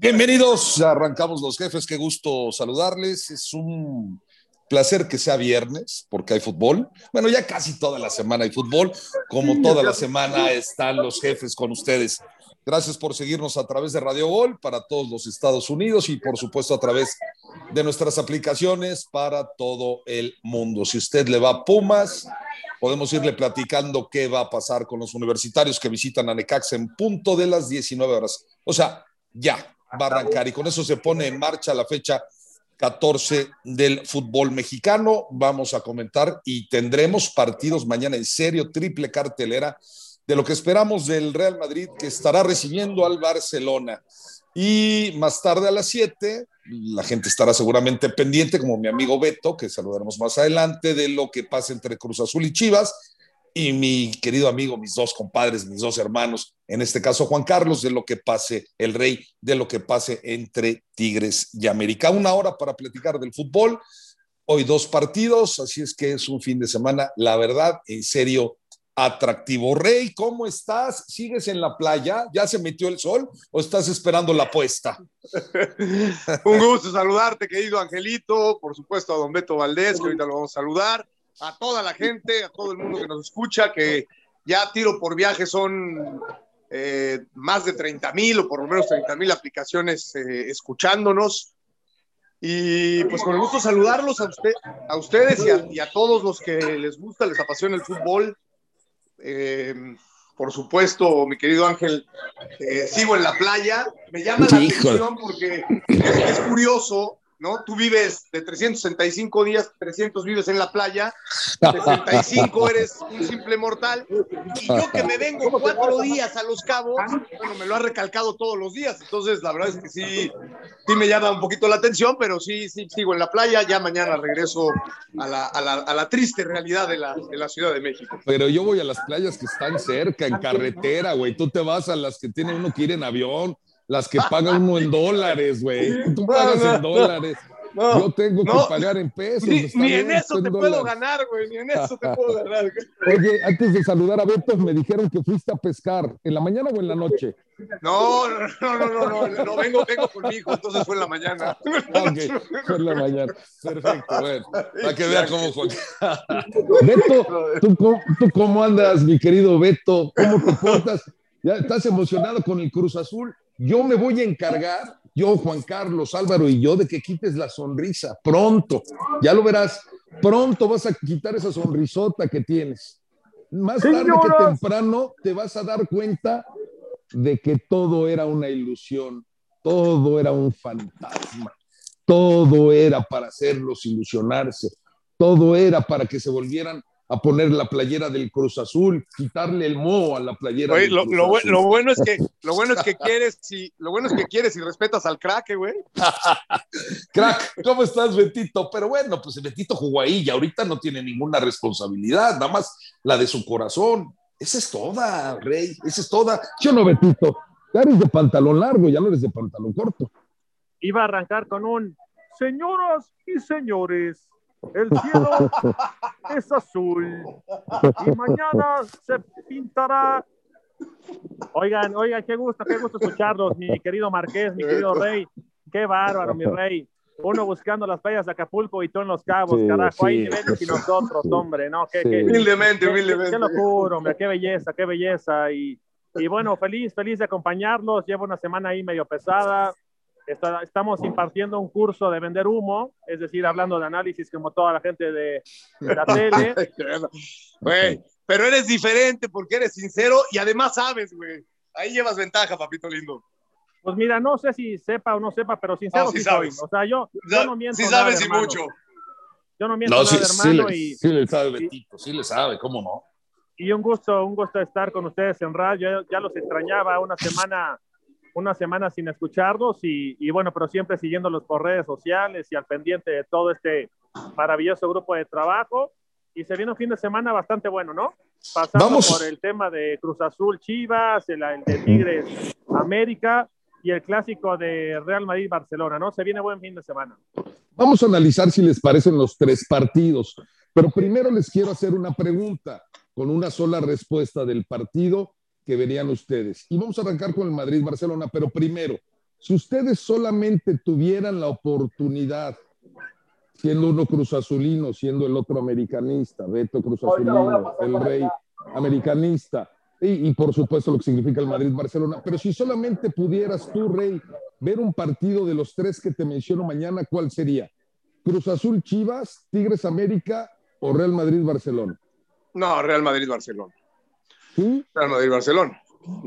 Bienvenidos, arrancamos los jefes, qué gusto saludarles. Es un placer que sea viernes, porque hay fútbol. Bueno, ya casi toda la semana hay fútbol, como toda la semana están los jefes con ustedes. Gracias por seguirnos a través de Radio Gol para todos los Estados Unidos y por supuesto a través de nuestras aplicaciones para todo el mundo. Si usted le va a Pumas, podemos irle platicando qué va a pasar con los universitarios que visitan a Necaxa en punto de las 19 horas. O sea, ya va a arrancar y con eso se pone en marcha la fecha 14 del fútbol mexicano. Vamos a comentar y tendremos partidos mañana en serio, triple cartelera de lo que esperamos del Real Madrid que estará recibiendo al Barcelona. Y más tarde a las 7, la gente estará seguramente pendiente, como mi amigo Beto, que saludaremos más adelante, de lo que pasa entre Cruz Azul y Chivas y mi querido amigo, mis dos compadres, mis dos hermanos, en este caso Juan Carlos, de lo que pase el rey, de lo que pase entre Tigres y América. Una hora para platicar del fútbol. Hoy dos partidos, así es que es un fin de semana, la verdad, en serio, atractivo. Rey, ¿cómo estás? ¿Sigues en la playa? ¿Ya se metió el sol o estás esperando la puesta? un gusto saludarte, querido Angelito, por supuesto a don Beto Valdés, que ahorita lo vamos a saludar a toda la gente, a todo el mundo que nos escucha, que ya tiro por viaje son eh, más de 30 mil o por lo menos 30 mil aplicaciones eh, escuchándonos. Y pues con el gusto saludarlos a, usted, a ustedes y a, todos los que les gusta, les apasiona el fútbol. Eh, por supuesto, mi querido Ángel, sigo en la playa. Me llama la atención porque es curioso ¿no? Tú vives de 365 días, 300 vives en la playa, 65 eres un simple mortal, y yo que me vengo cuatro días a Los Cabos, bueno, me lo ha recalcado todos los días, entonces la verdad es que sí, sí me llama un poquito la atención, pero sí, sí, sigo en la playa, ya mañana regreso a la, a la, a la triste realidad de la, de la Ciudad de México. Pero yo voy a las playas que están cerca, en carretera, güey, tú te vas a las que tiene uno que ir en avión, las que paga uno en dólares, güey. Tú pagas en dólares. Yo tengo que pagar en pesos. Ni, en eso te puedo ganar, güey. Ni en eso te puedo ganar. Oye, antes de saludar a Beto, me dijeron que fuiste a pescar. ¿En la mañana o en la noche? No, no, no, no, no, no, vengo, vengo con mi hijo, entonces fue en la mañana. Ok, fue en la mañana. Perfecto, bueno. Para que vea cómo fue. Beto, ¿tú, ¿tú cómo andas, mi querido Beto? ¿Cómo te portas? ¿Ya estás emocionado con el Cruz Azul? Yo me voy a encargar, yo, Juan Carlos, Álvaro y yo, de que quites la sonrisa pronto. Ya lo verás, pronto vas a quitar esa sonrisota que tienes. Más tarde que temprano te vas a dar cuenta de que todo era una ilusión, todo era un fantasma, todo era para hacerlos ilusionarse, todo era para que se volvieran a poner la playera del Cruz Azul, quitarle el moho a la playera del lo, Cruz lo, Azul. lo, bueno es que lo bueno es que quieres y lo bueno es que quieres y respetas al crack, güey. crack, ¿cómo estás, Betito? Pero bueno, pues el Betito jugó ahí y ahorita no tiene ninguna responsabilidad, nada más la de su corazón. Esa es toda, Rey, esa es toda. Yo no, Betito, ya eres de pantalón largo, ya no eres de pantalón corto. Iba a arrancar con un señoras y señores, el cielo es azul y mañana se pintará. Oigan, oigan, qué gusto, qué gusto escucharlos, mi querido Marqués, mi querido Rey. Qué bárbaro, mi Rey. Uno buscando las playas de Acapulco y tú en los cabos, carajo. Hay niveles y nosotros, hombre, ¿no? Qué, humildemente, humildemente. Qué, locura, hombre, qué belleza, qué belleza. Y, y bueno, feliz, feliz de acompañarlos. Llevo una semana ahí medio pesada estamos impartiendo un curso de vender humo, es decir, hablando de análisis como toda la gente de, la tele. Güey, pero eres diferente porque eres sincero y además sabes, güey. Ahí llevas ventaja, papito lindo. Pues mira, no sé si sepa o no sepa, pero sincero sí, sabes. O sea, yo, yo no miento. Sí sabes y mucho. Yo no miento nada, hermano. y, sí le sabe, Betito, sí le sabe, ¿cómo no? Y un gusto, un gusto estar con ustedes en radio. ya los extrañaba una semana una semana sin escucharlos y, bueno, pero siempre siguiéndolos por redes sociales y al pendiente de todo este maravilloso grupo de trabajo. Y se viene un fin de semana bastante bueno, ¿no? Pasando por el tema de Cruz Azul Chivas, el, de Tigres América y el clásico de Real Madrid Barcelona, ¿no? Se viene buen fin de semana. Vamos a analizar si les parecen los tres partidos, pero primero les quiero hacer una pregunta con una sola respuesta del partido que verían ustedes. Y vamos a arrancar con el Madrid-Barcelona, pero primero, si ustedes solamente tuvieran la oportunidad, siendo uno Cruz Azulino, siendo el otro americanista, Beto Cruz Azulino, el rey americanista, y, y, por supuesto lo que significa el Madrid-Barcelona, pero si solamente pudieras tú, Rey, ver un partido de los tres que te menciono mañana, ¿cuál sería? Cruz Azul Chivas, Tigres América o Real Madrid Barcelona? No, Real Madrid Barcelona. ¿Sí? Real Madrid Barcelona.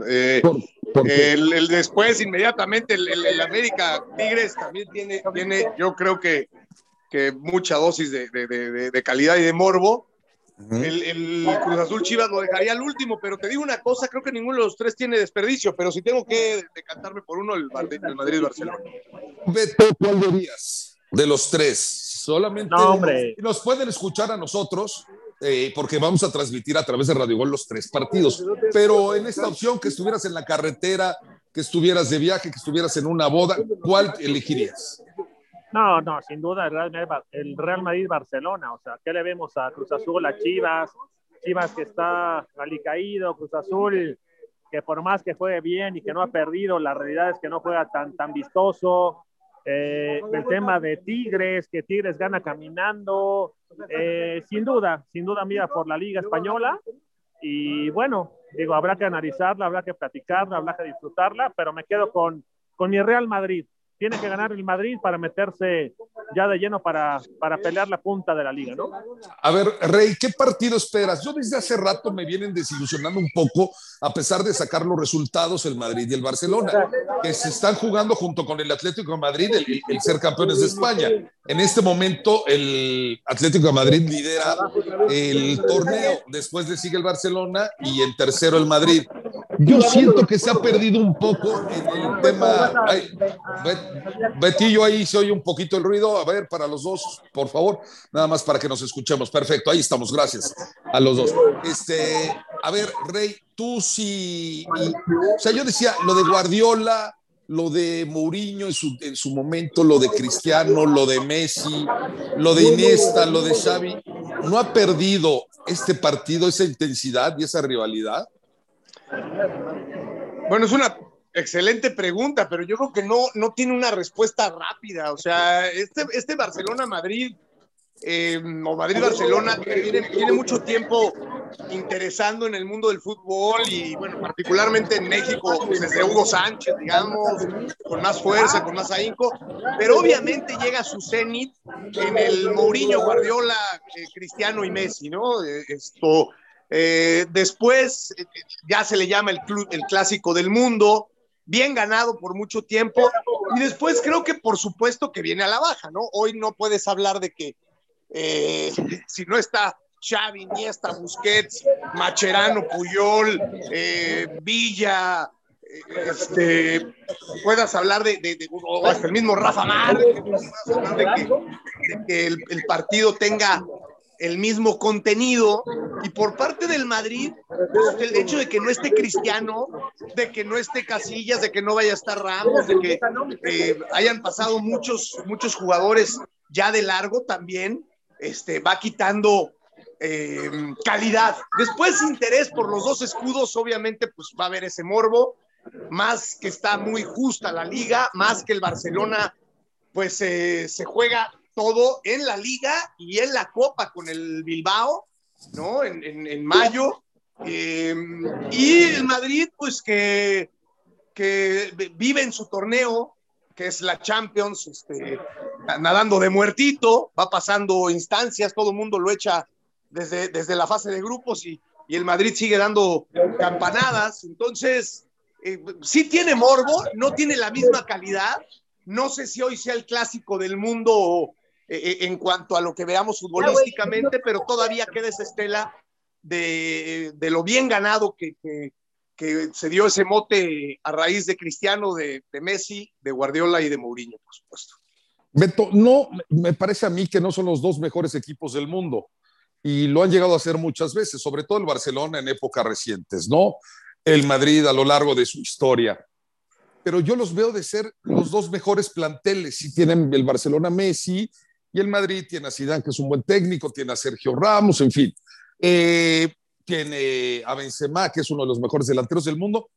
Eh, ¿Por, el, el, después, inmediatamente, el, el, América Tigres también tiene, tiene yo creo que, que mucha dosis de, de, de, de, calidad y de morbo. Uh -huh. el, Cruz Azul Chivas lo dejaría al último, pero te digo una cosa, creo que ninguno de los tres tiene desperdicio, pero si tengo que decantarme por uno, el, el Madrid-Barcelona. Beto, ¿cuál dirías de los tres? Solamente no, hombre. nos pueden escuchar a nosotros, eh, porque vamos a transmitir a través de Radio Gol los tres partidos. Pero en esta opción, que estuvieras en la carretera, que estuvieras de viaje, que estuvieras en una boda, ¿cuál elegirías? No, no, sin duda el Real, Madrid, el Real Madrid-Barcelona. O sea, ¿qué le vemos a Cruz Azul, a Chivas? Chivas que está alicaído, Cruz Azul que por más que juegue bien y que no ha perdido, la realidad es que no juega tan, tan vistoso. Eh, el tema de Tigres, que Tigres gana caminando, eh, sin duda, sin duda mira por la Liga Española. Y bueno, digo, habrá que analizarla, habrá que platicarla, habrá que disfrutarla, pero me quedo con, con mi Real Madrid. Tiene que ganar el Madrid para meterse ya de lleno para, para pelear la punta de la liga, ¿no? A ver, Rey, ¿qué partido esperas? Yo desde hace rato me vienen desilusionando un poco, a pesar de sacar los resultados el Madrid y el Barcelona, que se están jugando junto con el Atlético de Madrid el, el, el ser campeones de España. En este momento, el Atlético de Madrid lidera el torneo, después le sigue el Barcelona y en tercero el Madrid. Yo siento que se ha perdido un poco en el tema. Ay, Betillo, ahí se oye un poquito el ruido. A ver, para los dos, por favor, nada más para que nos escuchemos. Perfecto, ahí estamos, gracias a los dos. Este, a ver, Rey, tú sí. O sea, yo decía lo de Guardiola, lo de Mourinho en su, en su momento, lo de Cristiano, lo de Messi, lo de Iniesta, lo de Xavi. ¿No ha perdido este partido esa intensidad y esa rivalidad? Bueno, es una excelente pregunta, pero yo creo que no, no tiene una respuesta rápida. O sea, este, este Barcelona-Madrid eh, o Madrid-Barcelona tiene, tiene, mucho tiempo interesando en el mundo del fútbol y, bueno, particularmente en México, desde Hugo Sánchez, digamos, con más fuerza, con más ahínco, pero obviamente llega a su cenit en el Mourinho, Guardiola, eh, Cristiano y Messi, ¿no? Esto eh, después eh, ya se le llama el, clásico del mundo, bien ganado por mucho tiempo, y después creo que por supuesto que viene a la baja, ¿no? Hoy no puedes hablar de que eh, si no está Xavi, Iniesta, Busquets, Macherano, Puyol, Villa, este, puedas hablar de, o hasta el mismo Rafa Márquez, de que, de que el, partido tenga el mismo contenido y por parte del Madrid, pues, el hecho de que no esté Cristiano, de que no esté Casillas, de que no vaya a estar Ramos, de que eh, hayan pasado muchos, muchos jugadores ya de largo también, este, va quitando eh, calidad. Después interés por los dos escudos, obviamente, pues va a haber ese morbo, más que está muy justa la liga, más que el Barcelona, pues eh, se juega todo en la liga y en la copa con el Bilbao, ¿no? En, en, en mayo. Eh, y el Madrid, pues que, que vive en su torneo, que es la Champions, este, nadando de muertito, va pasando instancias, todo el mundo lo echa desde, desde la fase de grupos y, y el Madrid sigue dando campanadas. Entonces, eh, sí tiene morbo, no tiene la misma calidad. No sé si hoy sea el clásico del mundo eh, en cuanto a lo que veamos futbolísticamente, pero todavía queda esa estela de, de lo bien ganado que, que, que, se dio ese mote a raíz de Cristiano, de, de, Messi, de Guardiola y de Mourinho, por supuesto. Beto, no, me parece a mí que no son los dos mejores equipos del mundo y lo han llegado a hacer muchas veces, sobre todo el Barcelona en épocas recientes, ¿no? El Madrid a lo largo de su historia. Pero yo los veo de ser los dos mejores planteles. Si tienen el Barcelona Messi y el Madrid tiene a Zidane, que es un buen técnico, tiene a Sergio Ramos, en fin. Eh, tiene a Benzema, que es uno de los mejores delanteros del mundo.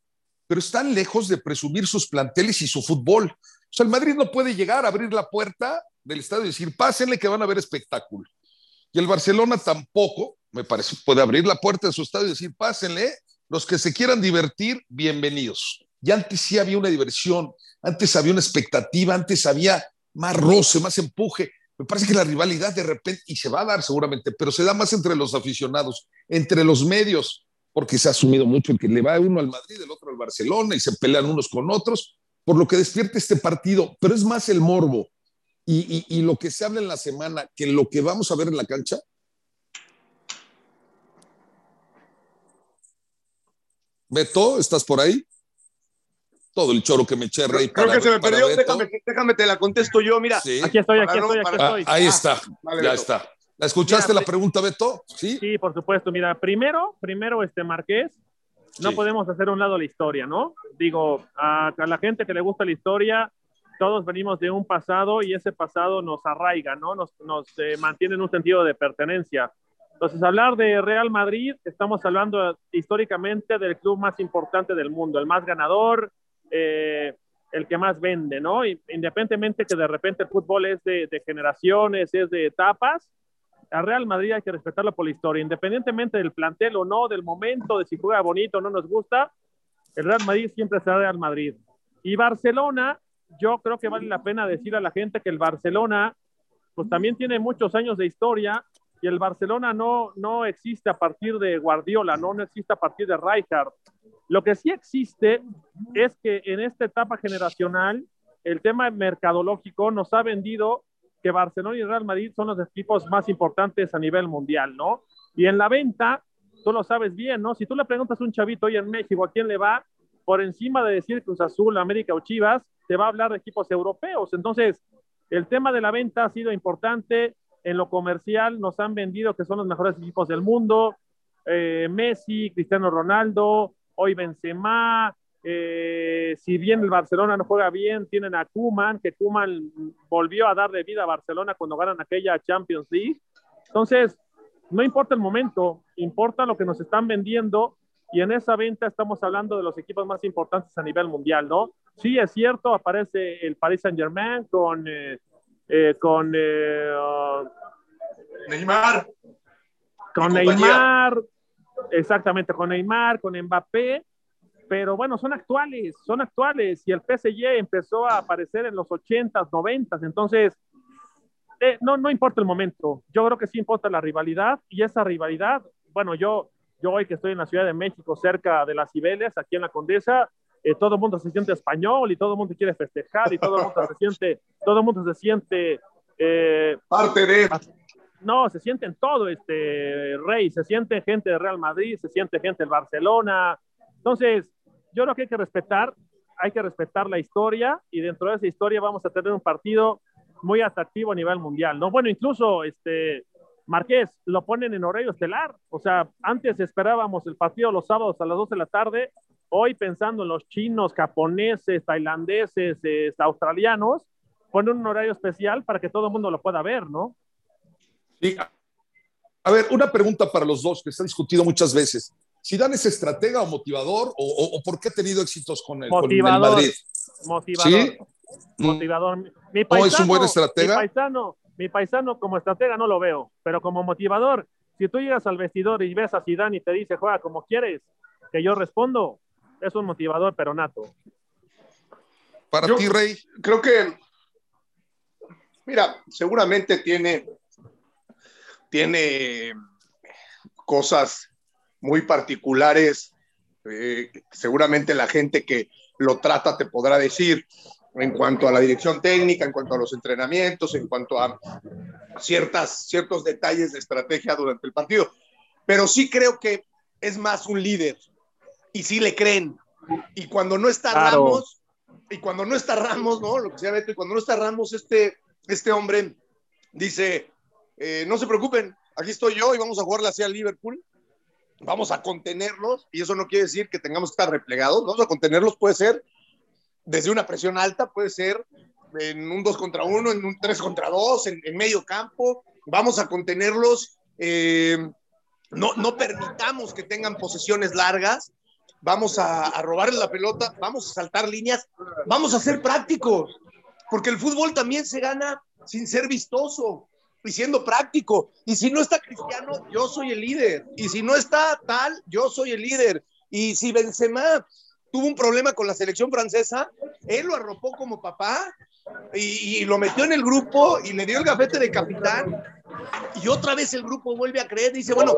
pero están lejos de presumir sus planteles y su fútbol. O sea, el Madrid no puede llegar a abrir la puerta del estadio y decir, pásenle que van a ver espectáculo. Y el Barcelona tampoco, me parece, puede abrir la puerta de su estadio y decir, pásenle, los que se quieran divertir, bienvenidos. Y antes sí había una diversión, antes había una expectativa, antes había más roce, más empuje. Me parece que la rivalidad de repente, y se va a dar seguramente, pero se da más entre los aficionados, entre los medios, porque se ha asumido mucho que le va uno al Madrid, el otro al Barcelona, y se pelean unos con otros, por lo que despierta este partido, pero es más el morbo y, y, y lo que se habla en la semana que lo que vamos a ver en la cancha. Beto, ¿estás por ahí? Todo el choro que me eché Rey. Creo para, que se me perdió, déjame, déjame, te la contesto yo, mira. Sí. Aquí estoy, aquí estoy, aquí estoy. Ah, ahí está, vale, ya Beto. está. ¿La escuchaste mira, la pregunta, Beto? Sí. Sí, por supuesto. Mira, primero, primero, este Marqués, no sí. podemos hacer a un lado la historia, ¿no? Digo, a, a, la gente que le gusta la historia, todos venimos de un pasado y ese pasado nos arraiga, ¿no? Nos, nos eh, mantiene en un sentido de pertenencia. Entonces, hablar de Real Madrid, estamos hablando históricamente del club más importante del mundo, el más ganador, eh, el que más vende, ¿no? Independientemente que de repente el fútbol es de, generaciones, es de etapas, a Real Madrid hay que respetarlo por la historia, independientemente del plantel o no, del momento, de si juega bonito o no nos gusta, el Real Madrid siempre será Real Madrid. Y Barcelona, yo creo que vale la pena decir a la gente que el Barcelona, pues también tiene muchos años de historia y el Barcelona no, no existe a partir de Guardiola, no, no existe a partir de Rijkaard. Lo que sí existe es que en esta etapa generacional, el tema mercadológico nos ha vendido que Barcelona y Real Madrid son los equipos más importantes a nivel mundial, ¿no? Y en la venta, tú lo sabes bien, ¿no? Si tú le preguntas a un chavito hoy en México a quién le va, por encima de decir Cruz Azul, América o Chivas, te va a hablar de equipos europeos. Entonces, el tema de la venta ha sido importante. En lo comercial nos han vendido que son los mejores equipos del mundo. Eh, Messi, Cristiano Ronaldo, hoy Benzema, eh, si bien el Barcelona no juega bien, tienen a Kuman, que Kuman volvió a darle vida a Barcelona cuando ganan aquella Champions League. Entonces, no importa el momento, importa lo que nos están vendiendo y en esa venta estamos hablando de los equipos más importantes a nivel mundial, ¿no? Sí, es cierto, aparece el Paris Saint Germain con, eh, eh, con uh, Neymar. Con Neymar, exactamente, con Neymar, con Mbappé, pero bueno, son actuales, son actuales y el PSG empezó a aparecer en los 80s, 90s, entonces eh, no, no importa el momento, yo creo que sí importa la rivalidad y esa rivalidad, bueno, yo, yo hoy que estoy en la Ciudad de México, cerca de las Cibeles, aquí en la Condesa, eh, todo el mundo se siente español y todo el mundo quiere festejar y todo el mundo se siente, todo el mundo se siente... Eh, Parte de... No, se sienten todo, este Rey, se siente gente de Real Madrid, se siente gente del Barcelona. Entonces, yo creo que hay que respetar, hay que respetar la historia y dentro de esa historia vamos a tener un partido muy atractivo a nivel mundial, ¿no? Bueno, incluso este Marqués lo ponen en horario estelar, o sea, antes esperábamos el partido los sábados a las 2 de la tarde, hoy pensando en los chinos, japoneses, tailandeses, eh, australianos, ponen un horario especial para que todo el mundo lo pueda ver, ¿no? A ver, una pregunta para los dos que se ha discutido muchas veces. ¿Zidane es estratega o motivador? ¿O, o, o por qué ha tenido éxitos con el, motivador, con el Madrid? Motivador. ¿Sí? Motivador. Mi paisano, ¿No es un buen estratega? Mi paisano, mi paisano como estratega no lo veo, pero como motivador, si tú llegas al vestidor y ves a Zidane y te dice, juega como quieres, que yo respondo, es un motivador, pero nato. Para yo ti, Rey. Creo que, mira, seguramente tiene tiene cosas muy particulares. Eh, seguramente la gente que lo trata te podrá decir en cuanto a la dirección técnica, en cuanto a los entrenamientos, en cuanto a ciertas, ciertos detalles de estrategia durante el partido. Pero sí creo que es más un líder y sí le creen. Y cuando no está claro. Ramos, y cuando no está Ramos, ¿no? Lo que sea Beto, y cuando no está Ramos, este, este hombre dice, eh, no se preocupen, aquí estoy yo y vamos a jugarle hacia Liverpool. Vamos a contenerlos y eso no quiere decir que tengamos que estar replegados. Vamos a contenerlos, puede ser desde una presión alta, puede ser en un 2 contra 1, en un 3 contra 2, en, en, medio campo. Vamos a contenerlos. Eh, no, no permitamos que tengan posesiones largas vamos a, a la pelota, vamos a saltar líneas, vamos a ser prácticos, porque el fútbol también se gana sin ser vistoso y siendo práctico. Y si no está Cristiano, yo soy el líder. Y si no está tal, yo soy el líder. Y si Benzema tuvo un problema con la selección francesa, él lo arropó como papá y, y lo metió en el grupo y le dio el gafete de capitán. Y otra vez el grupo vuelve a creer, dice, bueno,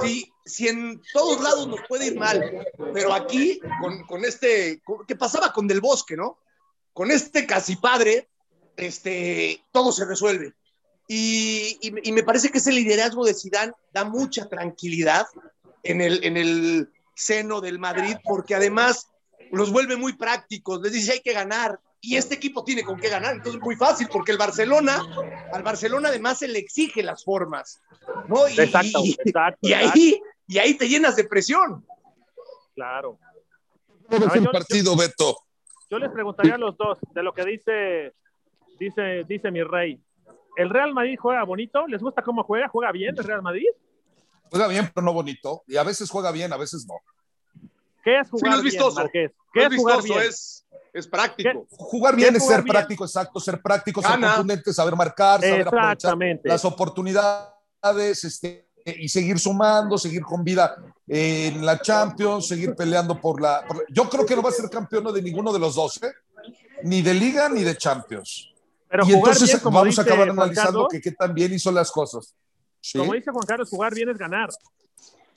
si, si en todos lados nos puede ir mal, pero aquí con, con este, con- ¿qué pasaba con Del Bosque, no? Con este casi padre, este, todo se resuelve. Y, y- y me parece que ese liderazgo de Zidane da mucha tranquilidad en el, en el seno del Madrid, porque además los vuelve muy prácticos, les dice hay que ganar, y este equipo tiene con qué ganar, entonces es muy fácil, porque el Barcelona, al Barcelona además se le exige las formas, ¿no? Y, Exacto, exacto. y exacto, ahí, y ahí te llenas de presión. Claro. ¿Cómo ves el yo- partido, Beto? Yo les preguntaría a los dos de lo que dice, dice, dice mi rey. ¿El Real Madrid juega bonito? ¿Les gusta cómo juega? ¿Juega bien el Real Madrid? Juega bien, pero no bonito. Y a veces juega bien, a veces no. ¿Qué es Sí, jugar no es bien, vistoso. No ¿Qué es es jugar vistoso, bien? es, es práctico. Jugar bien ¿Qué es jugar ser bien? práctico, exacto, ser práctico, ser Gana. contundente, saber marcar, saber aprovechar las oportunidades este, y seguir sumando, seguir con vida en la Champions, seguir peleando por la, por la- Yo creo que no va a ser campeón de ninguno de los dos, ¿eh? ni de Liga ni de Champions. Pero y jugar entonces bien, como vamos a acabar analizando Carlos, que qué tan bien hizo las cosas. ¿Sí? como dice Juan Carlos, jugar bien es ganar.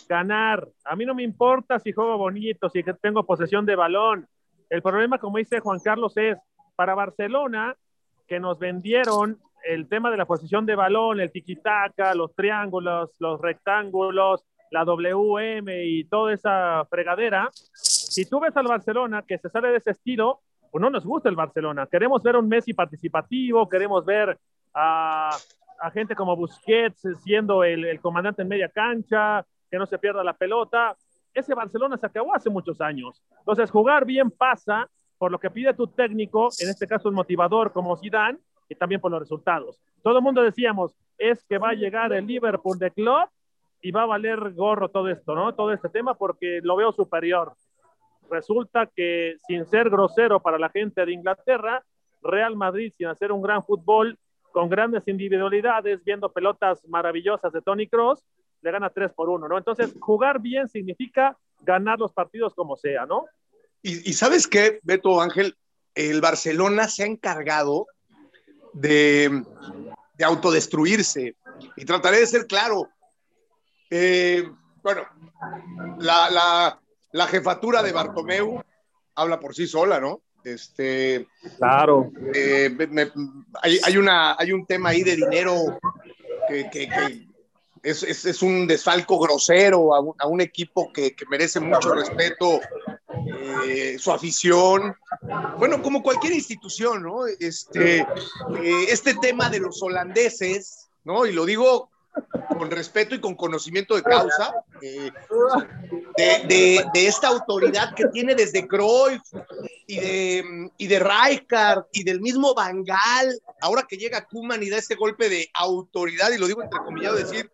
Ganar. A mí no me importa si juego bonito, si tengo posesión de balón. El problema, como dice Juan Carlos, es para Barcelona, que nos vendieron el tema de la posesión de balón, el tiquitaca, los triángulos, los rectángulos, la WM y toda esa fregadera. Si tú ves al Barcelona que se sale de ese estilo, pues no nos gusta el Barcelona. Queremos ver un Messi participativo, queremos ver a, gente como Busquets siendo el, el comandante en media cancha, que no se pierda la pelota. Ese Barcelona se acabó hace muchos años. Entonces, jugar bien pasa por lo que pide tu técnico, en este caso un motivador como Zidane, y también por los resultados. Todo el mundo decíamos, es que va a llegar el Liverpool de club y va a valer gorro todo esto, ¿no? Todo este tema porque lo veo superior. Resulta que sin ser grosero para la gente de Inglaterra, Real Madrid sin hacer un gran fútbol, con grandes individualidades, viendo pelotas maravillosas de Tony Cross, le gana 3 por 1, ¿no? Entonces, jugar bien significa ganar los partidos como sea, ¿no? Y, sabes qué, Beto Ángel, el Barcelona se ha encargado de, de autodestruirse. Y trataré de ser claro. Eh, bueno, la, la jefatura de Bartomeu habla por sí sola, ¿no? Este, Claro. eh, me- me- hay, hay, una, hay un tema ahí de dinero que, que- que es, es- es un desfalco grosero a un, a un equipo que, que merece mucho respeto, eh, su afición, bueno, como cualquier institución, ¿no? Este, eh, este tema de los holandeses, ¿no? Y lo digo con respeto y con conocimiento de causa, eh, de, de- de esta autoridad que tiene desde Cruyff y de, y de Rijkaard y del mismo Bangal, ahora que llega Kuman y da este golpe de autoridad, y lo digo entre comillas, decir,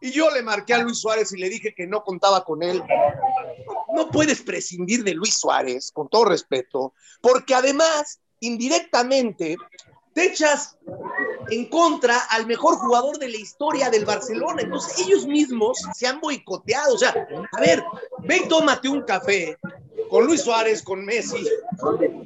y yo le marqué a Luis Suárez y le dije que no contaba con él. No puedes prescindir de Luis Suárez, con todo respeto, porque además, indirectamente, te echas en contra al mejor jugador de la historia del Barcelona. Entonces ellos mismos se han boicoteado. O sea, a ver, ve y tómate un café con Luis Suárez, con Messi,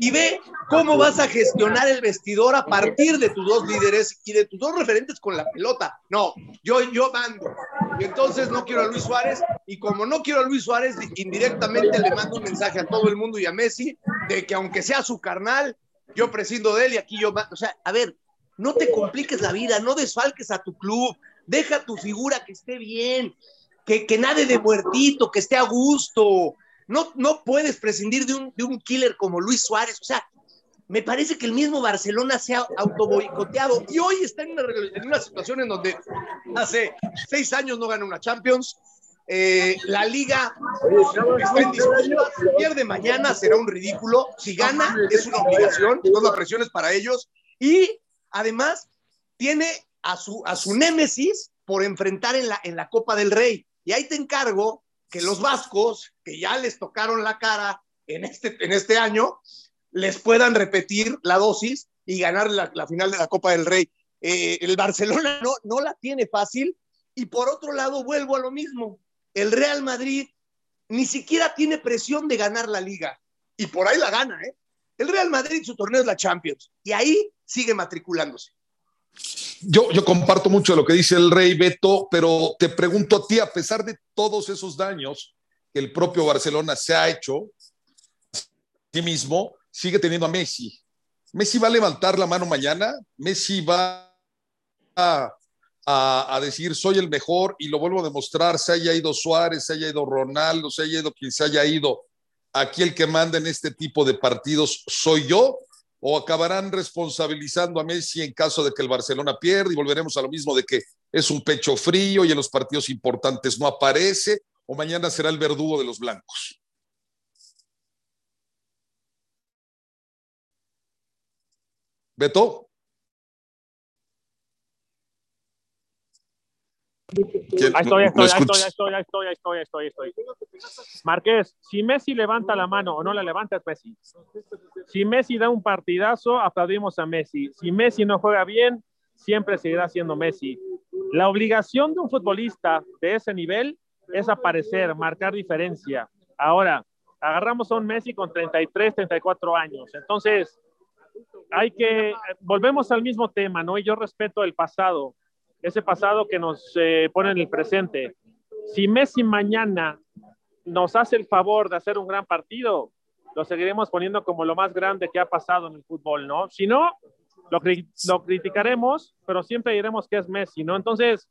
y ve cómo vas a gestionar el vestidor a partir de tus dos líderes y de tus dos referentes con la pelota. No, yo, yo mando. Y entonces no quiero a Luis Suárez, y como no quiero a Luis Suárez, indirectamente le mando un mensaje a todo el mundo y a Messi de que aunque sea su carnal, yo prescindo de él y aquí yo, o sea, a ver, no te compliques la vida, no desfalques a tu club, deja tu figura que esté bien, que, que nade de muertito, que esté a gusto. No, no puedes prescindir de un, de un killer como Luis Suárez, o sea, me parece que el mismo Barcelona se ha autoboicoteado y hoy está en una, en una situación en donde hace seis años no gana una Champions, eh, la liga está en disputa, pierde mañana será un ridículo, si gana es una obligación, toda la presión es para ellos y además tiene a su, a su némesis por enfrentar en la, en la Copa del Rey. Y ahí te encargo que los vascos, que ya les tocaron la cara en este, en este año, les puedan repetir la dosis y ganar la, la final de la Copa del Rey. Eh, el Barcelona no, no la tiene fácil y por otro lado vuelvo a lo mismo. El Real Madrid ni siquiera tiene presión de ganar la liga y por ahí la gana, ¿eh? El Real Madrid su torneo es la Champions y ahí sigue matriculándose. Yo, yo comparto mucho de lo que dice el rey Beto, pero te pregunto a ti, a pesar de todos esos daños que el propio Barcelona se ha hecho, sí mismo sigue teniendo a Messi. Messi va a levantar la mano mañana, Messi va a, a, decir soy el mejor y lo vuelvo a demostrar, se haya ido Suárez, se haya ido Ronaldo, se haya ido quien se haya ido. Aquí el que manda en este tipo de partidos soy yo o acabarán responsabilizando a Messi en caso de que el Barcelona pierda y volveremos a lo mismo de que es un pecho frío y en los partidos importantes no aparece o mañana será el verdugo de los blancos. Beto. Ahí estoy, ahí estoy, ahí estoy, ahí estoy, ahí estoy, ahí estoy, estoy, estoy. Marqués, si Messi levanta la mano o no la levanta, es Messi. Si Messi da un partidazo, aplaudimos a Messi. Si Messi no juega bien, siempre seguirá siendo Messi. La obligación de un futbolista de ese nivel es aparecer, marcar diferencia. Ahora, agarramos a un Messi con 33, 34 años. Entonces, hay que, volvemos al mismo tema, ¿no? Y yo respeto el pasado ese pasado que nos eh, pone en el presente. Si Messi mañana nos hace el favor de hacer un gran partido, lo seguiremos poniendo como lo más grande que ha pasado en el fútbol, ¿no? Si no, lo, lo criticaremos, pero siempre diremos que es Messi, ¿no? Entonces,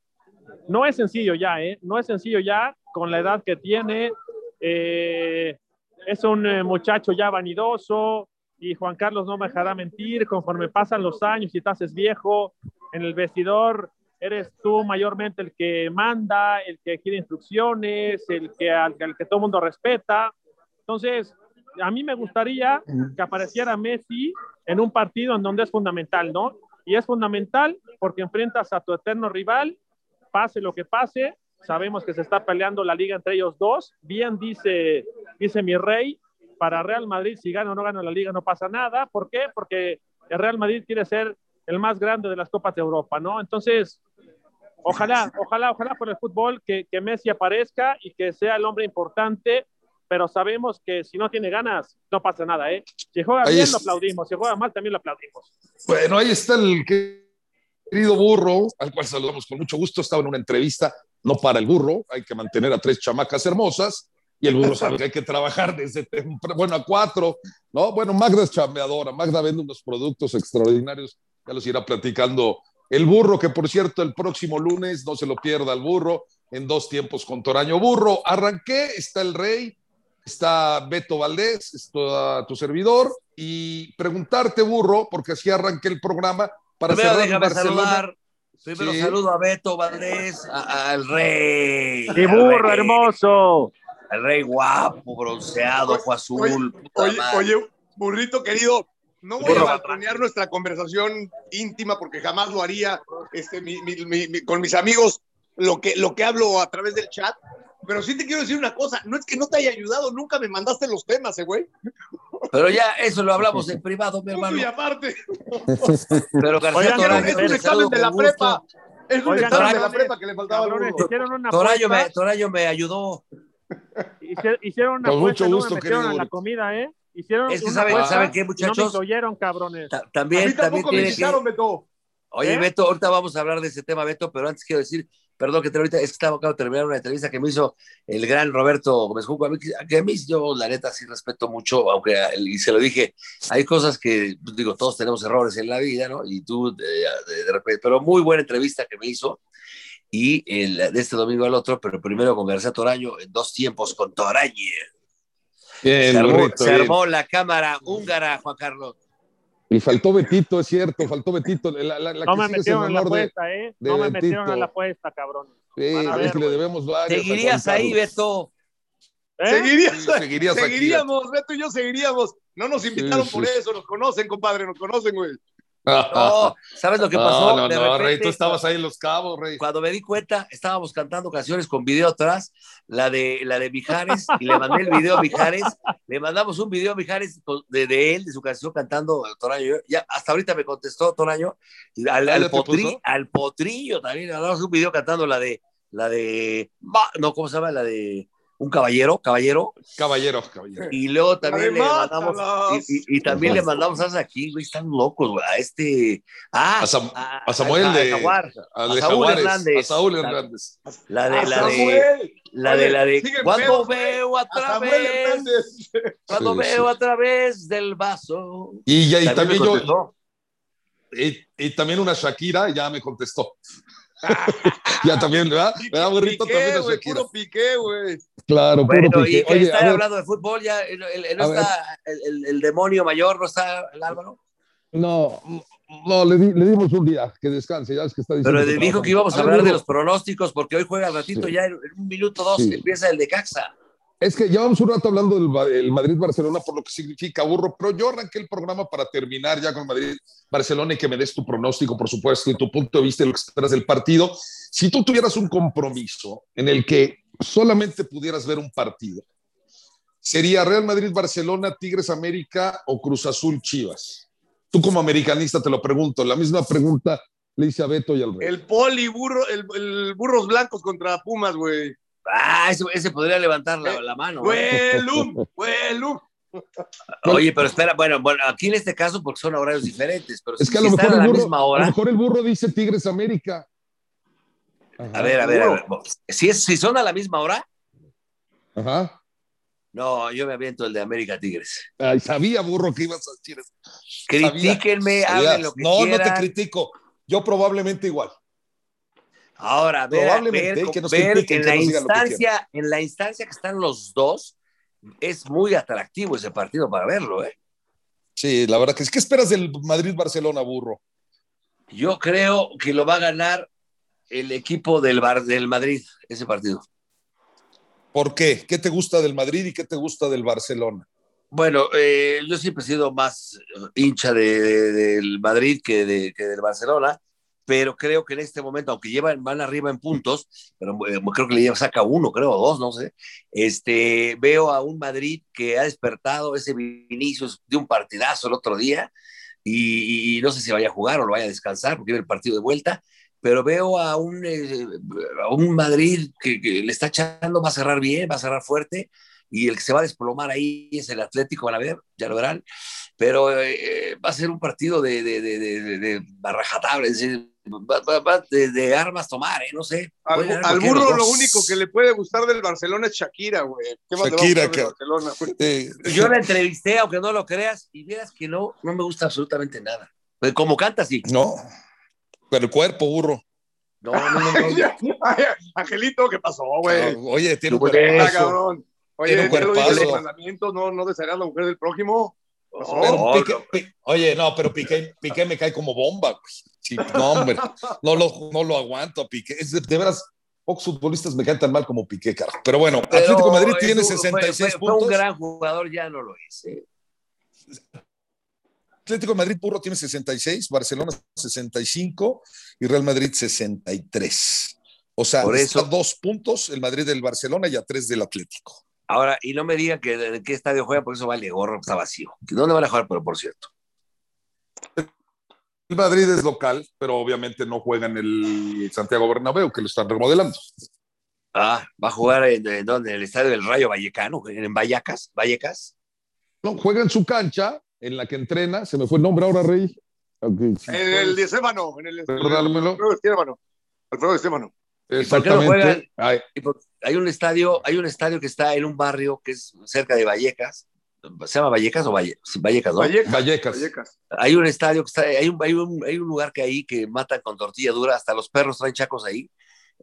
no es sencillo ya, ¿eh? No es sencillo ya con la edad que tiene. Eh, es un eh, muchacho ya vanidoso y Juan Carlos no me dejará mentir, conforme pasan los años y te haces viejo, en el vestidor eres tú mayormente el que manda, el que quiere instrucciones, el que al, que todo el mundo respeta. Entonces, a mí me gustaría que apareciera Messi en un partido en donde es fundamental, ¿no? Y es fundamental porque enfrentas a tu eterno rival, pase lo que pase, sabemos que se está peleando la liga entre ellos dos, bien dice, dice mi rey, para Real Madrid si gana o no gana la liga no pasa nada, ¿por qué? Porque el Real Madrid quiere ser el más grande de las Copas de Europa, ¿no? Entonces, Ojalá, ojalá, ojalá por el fútbol que, que Messi aparezca y que sea el hombre importante, pero sabemos que si no tiene ganas, no pasa nada, ¿eh? Si juega ahí bien, lo aplaudimos, si juega mal, también lo aplaudimos. Bueno, ahí está el querido burro, al cual saludamos con mucho gusto. Estaba en una entrevista, no para el burro, hay que mantener a tres chamacas hermosas. Y el burro sabe que hay que trabajar desde temprano, bueno, a cuatro, ¿no? Bueno, Magda es chambeadora, Magda vende unos productos extraordinarios, ya los irá platicando el burro, que por cierto, el próximo lunes, no se lo pierda el burro, en dos tiempos con Toraño Burro. Arranqué, está el rey, está Beto Valdés, está tu servidor, y preguntarte, burro, porque así arranqué el programa para Primero cerrar déjame saludar. Primero sí. saludo a Beto Valdés, al rey. ¡Qué burro rey, hermoso! El rey guapo, bronceado, ojo azul. Oye, oye, oye, burrito querido, no voy a balconear nuestra conversación íntima porque jamás lo haría este, mi, mi, mi, con mis amigos, lo que, lo que hablo a través del chat. Pero sí te quiero decir una cosa, no es que no te haya ayudado, nunca me mandaste los temas, eh, güey. Pero ya eso lo hablamos en privado, mi hermano. Y aparte. Pero García Oigan, Toraño, es un examen de la prepa. Es un Oigan, examen de la prepa que le faltaba. cabrones, hicieron una Toraño me, Toraño me ayudó. hicieron una Con mucho y no gusto, me metieron querido a la comida, ¿eh? Hicieron Es que una saben, ¿saben qué, y No me muchachos? incluyeron, cabrones. Ta- A mí También, también tampoco me tiene que... Beto. Oye, ¿Eh? Beto, ahorita vamos a hablar de ese tema, Beto, pero antes quiero decir, perdón que te ahorita, es que estaba acabo de terminar una entrevista que me hizo el gran Roberto Gómez Junco, a mí, que a mí yo la neta sí respeto mucho, aunque, y se lo dije, hay cosas que, pues, digo, todos tenemos errores en la vida, ¿no? Y tú, de, de- de repente, pero muy buena entrevista que me hizo, y el, de este domingo al otro, pero primero con García Toraño, en dos tiempos con Torañe. Bien, Se armó, burrito, se bien. armó la cámara húngara, Juan Carlos. Y faltó Betito, es cierto, faltó Betito. La, la, la No me metieron en la apuesta, ¿eh? de No me metieron en la apuesta, cabrón. Sí, a es ver, que le debemos varios. a ¿Seguirías ahí. Beto? ¿Eh? Seguirías, Sí, seguirías aquí, seguiríamos, Beto y yo seguiríamos. No nos invitaron Sí, por eso, nos conocen, compadre, nos conocen, güey. No, ¿sabes lo que pasó? No, no, De no, repente, Rey, tú estabas ahí en Los Cabos, Rey. Cuando me di cuenta, estábamos cantando canciones con video atrás, la de, la de Mijares, y le mandé el video a Mijares, le mandamos un video a Mijares de, de él, de su canción cantando Torayo. Ya, hasta ahorita me contestó Torayo, y al, al ¿ya te potri- al potrillo también, le mandamos un video cantando la de, la de, no, ¿cómo se llama? La de un caballero, caballero, Caballero, caballero. y luego también le mandamos, y, y- y también le mandamos a aquí, güey, están locos, güey, a este, ah, A, Sam- a, a Samuel a- de, a Jaguar. a a de Saúl Jaguares, Hernández. a Saúl La- Hernández. La de, A la de, la de, la de, cuando pedos, veo A Hernández. cuando Sí, veo sí. a través del vaso. Y, ya, y También yo, y también una Shakira ya me contestó. ya también, ¿verdad? ¿Verdad, burrito? Piqué, También Shakira. puro piqué, güey. Claro, puro Bueno, pique. y que Oye, ver, hablando de fútbol, ya el- el- el- no está el, el- el demonio mayor, no está el Álvaro. no, no, le, di- le dimos un día, que descanse, ya es que está diciendo. Pero que dijo que íbamos a hablar de los pronósticos, porque hoy juega al ratito, Sí. ya en, en un minuto dos Sí. empieza el de Caxa. Es que llevamos un rato hablando del Ba- el Madrid-Barcelona por lo que significa burro, pero yo arranqué el programa para terminar ya con Madrid-Barcelona y que me des tu pronóstico, por supuesto, y tu punto de vista y lo que esperas del partido. Si tú tuvieras un compromiso en el que solamente pudieras ver un partido, ¿sería Real Madrid-Barcelona, Tigres-América o Cruz Azul-Chivas? Tú como americanista te lo pregunto, la misma pregunta le hice a Beto y al Rey. El poli, burro, el burros blancos contra Pumas, güey. Ah, ese, ese podría levantar la, la mano. ¿eh? Huelum, huelum. Oye, pero espera, bueno, bueno, aquí en este caso porque son horarios diferentes, pero Es si, que a si lo están mejor a la el burro, misma a lo hora, mejor el burro dice Tigres-América. a ver, a ver, a ver, si, es, si son a la misma hora, Ajá. no, yo me aviento el de América Tigres. Ay, sabía, burro, que ibas a decir eso. Critíquenme, Sabía. hablen lo que no, quieran. no te critico. Yo probablemente igual. Ahora, ver, Probablemente, ver, que nos ver critiquen, en que la nos instancia, en la instancia que están los dos, es muy atractivo ese partido para verlo, ¿eh? Sí, la verdad que es que esperas del Madrid-Barcelona, burro. Yo creo que lo va a ganar el equipo del, Bar, del Madrid, ese partido. ¿Por qué? ¿Qué te gusta del Madrid y qué te gusta del Barcelona? Bueno, eh, yo siempre he sido más hincha de, de, del Madrid que, de, que del Barcelona, pero creo que en este momento, aunque llevan, van arriba en puntos, pero eh, creo que le lleva, saca uno, creo, dos, no sé, este, veo a un Madrid que ha despertado ese Vinicius de un partidazo el otro día, y, no sé si vaya a jugar o lo vaya a descansar, porque viene el partido de vuelta, pero veo a un, eh, a un Madrid que, que, le está echando, va a cerrar bien, va a cerrar fuerte, y el que se va a desplomar ahí es el Atlético, van a ver, ya lo verán, pero eh, va a ser un partido de, de, de, de, de barrajatable, es decir, va, va, va de, de, armas tomar, ¿eh? no sé. Al, al burro lo único que le puede gustar del Barcelona es Shakira, güey. ¿Qué más Shakira, a Barcelona, eh, Yo la entrevisté, aunque no lo creas, y vieras que no, no me gusta absolutamente nada. Pues como canta, sí. No, pero el cuerpo, burro. No, no, no. no. Ay, Angelito, ¿qué pasó, güey? No, oye, tiene un cuerpazo. Ah. Oye, Tiene un cuerpazo. los mandamientos, no, no desearás la mujer del prójimo. Pero No, Piqué- no. Pi- oye, no, pero Piqué, Piqué me cae como bomba. güey. Sí, no, hombre, no lo, no lo aguanto a Piqué. Es de, de veras, pocos futbolistas me caen tan mal como Piqué, carajo. Pero bueno, Pero Atlético de Madrid tiene un- 66 fue, fue, puntos. Fue un gran jugador, ya no lo es. ¿eh? Atlético de Madrid puro tiene 66, Barcelona 65 y Real Madrid 63. O sea, Por está eso- a dos puntos el Madrid del Barcelona y a tres del Atlético. Ahora, y no me digan que de qué estadio juegan, porque eso vale gorro, está vacío. ¿Dónde van a jugar, pero por cierto? El Madrid es local, pero obviamente no juega en el Santiago Bernabéu, que lo están remodelando. Ah, va a jugar en, en, ¿dónde? en el estadio del Rayo Vallecano, en Vallecas, Vallecas. No, juega en su cancha, en la que entrena. Se me fue el nombre ahora, Rey. Sí. En el de Estéfano, en el. Alfredo de. Alfredo de Estéfano. por qué no juegan? Exactamente. Ay, Y por- Hay un estadio, hay un estadio que está en un barrio que es cerca de Vallecas. ¿Se llama Vallecas o Valle- Vallecas, no? Vallecas. Vallecas. Vallecas. Hay un estadio que está, hay un, hay un, hay un lugar que ahí que matan con tortilla dura, hasta los perros traen chacos ahí.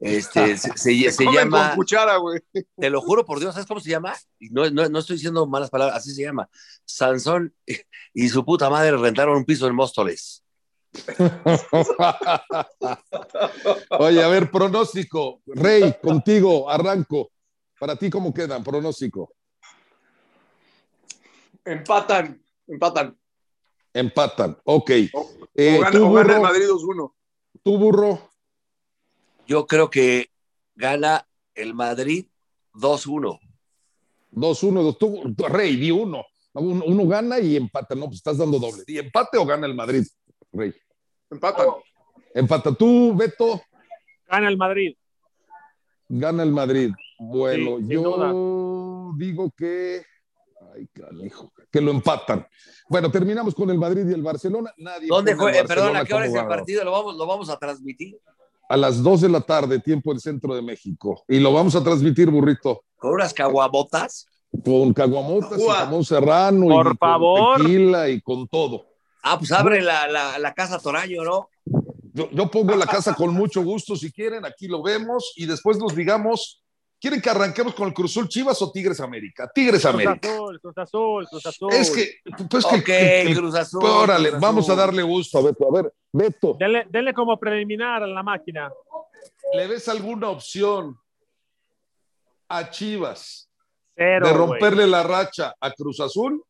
Este, se, se- Se llama, con cuchara, güey. te lo juro por Dios, ¿sabes cómo se llama? No, no, no estoy diciendo malas palabras, así se llama. Sansón y su puta madre rentaron un piso en Móstoles. Oye, a ver, pronóstico. Rey, contigo, arranco. Para ti, ¿cómo quedan? Pronóstico. Empatan, empatan. Empatan. Ok. Eh, o gana, tú, o gana el burro, Madrid 2-1. tú, burro. Yo creo que gana el Madrid 2-1. 2-1, tú, tú, Rey, di uno. uno. Uno gana y empata, no, pues estás dando doble. ¿Y empate o gana el Madrid, Rey? Empatan. Empata tú, Beto, Gana el Madrid. gana el Madrid. Bueno, Sí, yo duda. digo que. Ay, canijo, que lo empatan. Bueno, terminamos con el Madrid y el Barcelona. Nadie ¿Dónde juega? Perdón, Barcelona ¿a qué hora es el partido? ¿Lo vamos, ¿Lo vamos a transmitir? A las 2 de la tarde, tiempo del centro de México. Y lo vamos a transmitir, burrito, ¿Con unas caguabotas? con caguamotas y jamón serrano. Por y con. Tequila y con todo. Ah, pues abre la, la, la casa Toraño, ¿no? Yo, yo pongo la casa con mucho gusto si quieren, aquí lo vemos y después nos digamos, ¿quieren que arranquemos con el Cruzul Chivas o Tigres América? Tigres Cruz América. Azul, Cruz Azul, Cruz Azul. Es que, pues que, ok, que- que- Cruz Azul. pues, órale, Cruz vamos a darle gusto a Beto. A ver, Beto, Denle, denle como preliminar a la máquina. ¿le ves alguna opción a Chivas Cero. de romperle la racha a Cruz Azul?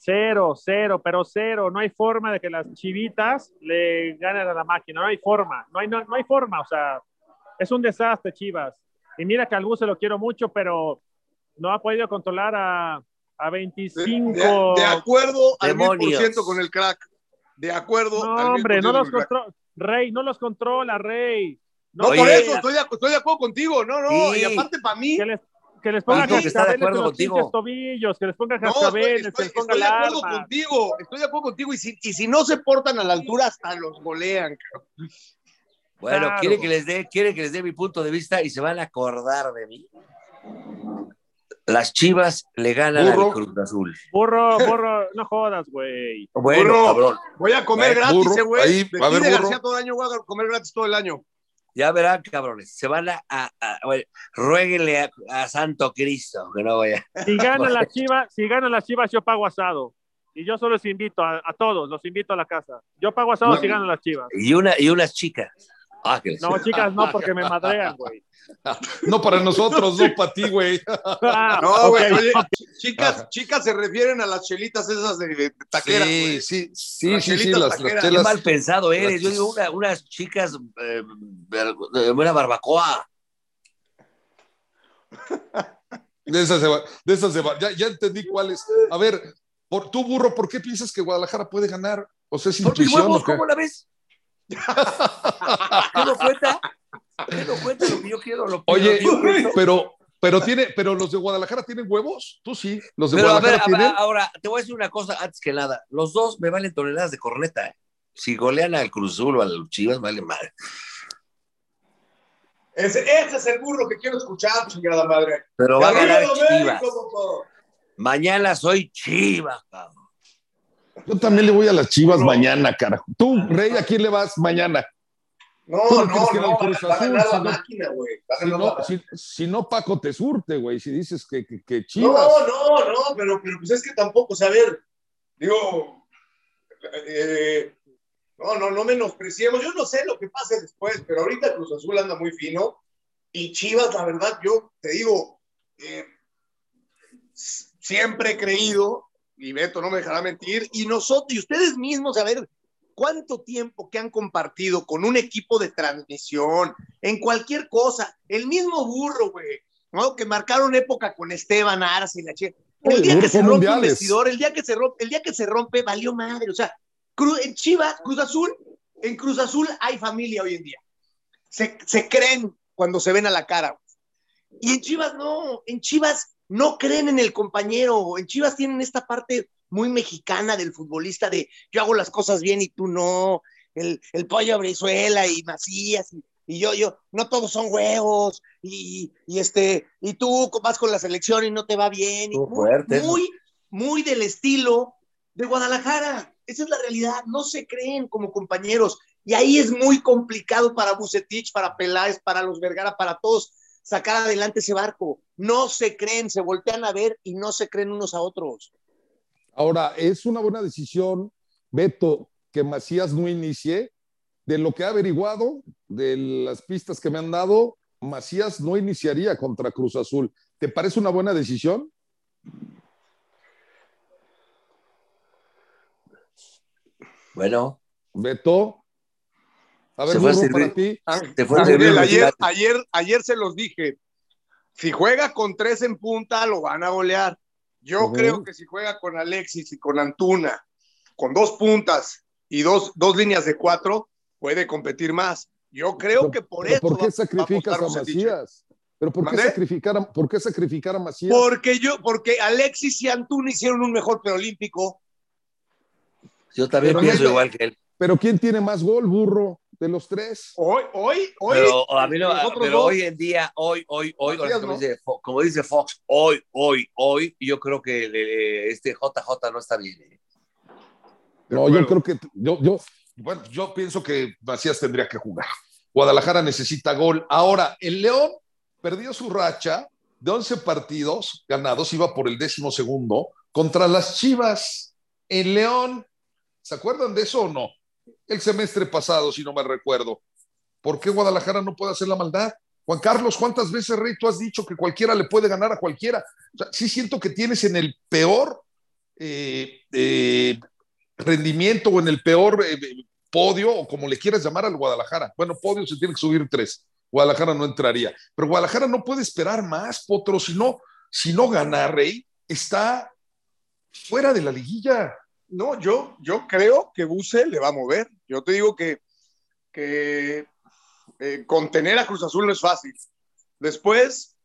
Cero, cero, pero cero. No hay forma de que las chivitas le ganen a la máquina. No hay forma. No hay, no, no hay forma. O sea, es un desastre, Chivas. Y mira que al se lo quiero mucho, pero no ha podido controlar a, a De, 25. de- de acuerdo al mil por Demonios. ciento con el crack. De acuerdo no, al hombre, no los controla. Rey, no los controla, Rey. No, Oye, por eso, estoy de, estoy de acuerdo contigo. No, no, Sí. y aparte para mí, Que les, que les ponga que está de cascabeles en acuerdo los contigo. pinches tobillos, que les ponga no, estoy, cascabeles, que estoy- les ponga estoy de acuerdo contigo. Estoy de acuerdo contigo. Y si, y si no se portan a la altura, hasta los golean. cabrón. Bueno, Claro. quiere que les dé, quiere que les dé mi punto de vista y se van a acordar de mí. Las Chivas le ganan Burro. al Cruz Azul. Burro, burro, no jodas, güey. Bueno, Burro. cabrón. Voy a comer gratis, eh, güey. ahí, De a aquí ver, de burro. García todo el año voy a comer gratis todo el año. Ya verán, cabrones. Se van a, a, a- bueno, ruéguenle a, a Santo Cristo que no vaya. Si ganan las chivas, si ganan las chivas, yo pago asado. Y yo solo los invito a, a todos, los invito a la casa. Yo pago asado No. si ganan las chivas. Y una, y unas chicas. Ángeles. No, chicas, no, porque me madrean, güey. No para nosotros, no para ti, güey. Ah, No, güey. chicas, chicas se refieren a las chelitas esas de, de taquera. Sí, güey. sí, sí, Las sí, sí, chelitas las, las taqueras. Qué mal pensado eres. Yo digo una- unas chicas eh, de buena barbacoa. De esas se va, de esas se va. Ya, ya entendí cuáles. A ver, por, tú, burro, ¿por qué piensas que Guadalajara puede ganar? O sea, es Por mis intuición. huevos. ¿cómo la ves? ¿Qué no cuenta? ¿Qué no cuenta lo que yo quiero? Lo que Oye, yo quiero? pero, pero tiene, pero los de Guadalajara tienen huevos. Tú sí. Los de Pero Guadalajara a ver, tienen. ahora, te voy a decir una cosa antes que nada. Los dos me valen toneladas de corneta. ¿eh? Si golean al Cruz Azul o al Chivas, vale madre. Ese, ese es el burro que quiero escuchar, chingada madre. Pero va a ganar Chivas. Mañana soy Chivas, cabrón. Yo también le voy a las chivas No. mañana, carajo. Tú, Rey, ¿a quién le vas mañana? No, no no, va a ganar si la no- máquina, güey. Si no, la- si, si no, Paco te surte, güey. Si dices que, que, que No, chivas. no, no, pero, pero pues es que tampoco, o sea, a ver, digo, eh, no, no, no menospreciemos. Yo no sé lo que pase después, pero ahorita Cruz Azul anda muy fino y Chivas, la verdad, yo te digo, eh, siempre he creído, y Beto no me dejará mentir, y nosotros, y ustedes mismos, a ver, cuánto tiempo que han compartido con un equipo de transmisión, en cualquier cosa, el mismo burro, güey, ¿no? Que marcaron época con Esteban Arce y la chica. El El día que se rompe un vestidor, el día que se rompe, el día que se rompe, valió madre. O sea, en Chivas, Cruz Azul, en Cruz Azul hay familia hoy en día. Se, se creen cuando se ven a la cara. Y en Chivas no, en Chivas no creen en el compañero. En Chivas tienen esta parte muy mexicana del futbolista de yo hago las cosas bien y tú no. El, el pollo Brizuela y Macías y, y yo, yo, no todos son huevos y, y este, y tú vas con la selección y no te va bien. Muy, fuerte muy, muy del estilo de Guadalajara. Esa es la realidad. No se creen como compañeros. Y ahí es muy complicado para Bucetich, para Peláez, para los Vergara, para todos sacar adelante ese barco. No se creen, se voltean a ver y no se creen unos a otros. Ahora, es una buena decisión, Beto, que Macías no inicie. De lo que ha averiguado, de las pistas que me han dado, Macías no iniciaría contra Cruz Azul. ¿Te parece una buena decisión? Bueno, Beto. A ver, Se fue a burro, servir. para ti. Ah, Te fue a Ángel, servir el ayer, ayer, ayer se los dije. Si juega con tres en punta, lo van a golear. Yo creo que si juega con Alexis y con Antuna, con dos puntas y dos, dos líneas de cuatro, puede competir más. Yo creo Pero- que por eso. ¿Por qué a sacrificas a. Macías? ¿Pero por qué, sacrificar a, por qué sacrificar a Macías? Porque yo, porque Alexis y Antuna hicieron un mejor preolímpico. Yo también Pero pienso igual que él. ¿Pero quién tiene más gol, burro, de los tres? Hoy, hoy, hoy. Pero, a mí no- los otros pero dos, hoy en día, hoy, hoy, hoy, como, ¿no? dice, como dice Fox, hoy, hoy, hoy, yo creo que eh, este JJ no está bien. eh. No, yo creo que yo, yo, Bueno, yo pienso que Macías tendría que jugar. Guadalajara necesita gol. Ahora, el León perdió su racha de 11 partidos ganados, iba por el décimo segundo, contra las Chivas en León. ¿Se acuerdan de eso o no? El semestre pasado, si no me recuerdo. ¿Por qué Guadalajara no puede hacer la maldad? Juan Carlos, ¿cuántas veces, Rey, tú has dicho que cualquiera le puede ganar a cualquiera? Sí siento que tienes en el peor eh, eh, rendimiento o en el peor eh, podio, o como le quieras llamar al Guadalajara. Bueno, podio se tiene que subir tres. Guadalajara no entraría. Pero Guadalajara no puede esperar más, Potro. Si no, si no gana, Rey, está fuera de la liguilla. No, yo, yo creo que Buse le va a mover. Yo te digo que, que eh, contener a Cruz Azul no es fácil. Después,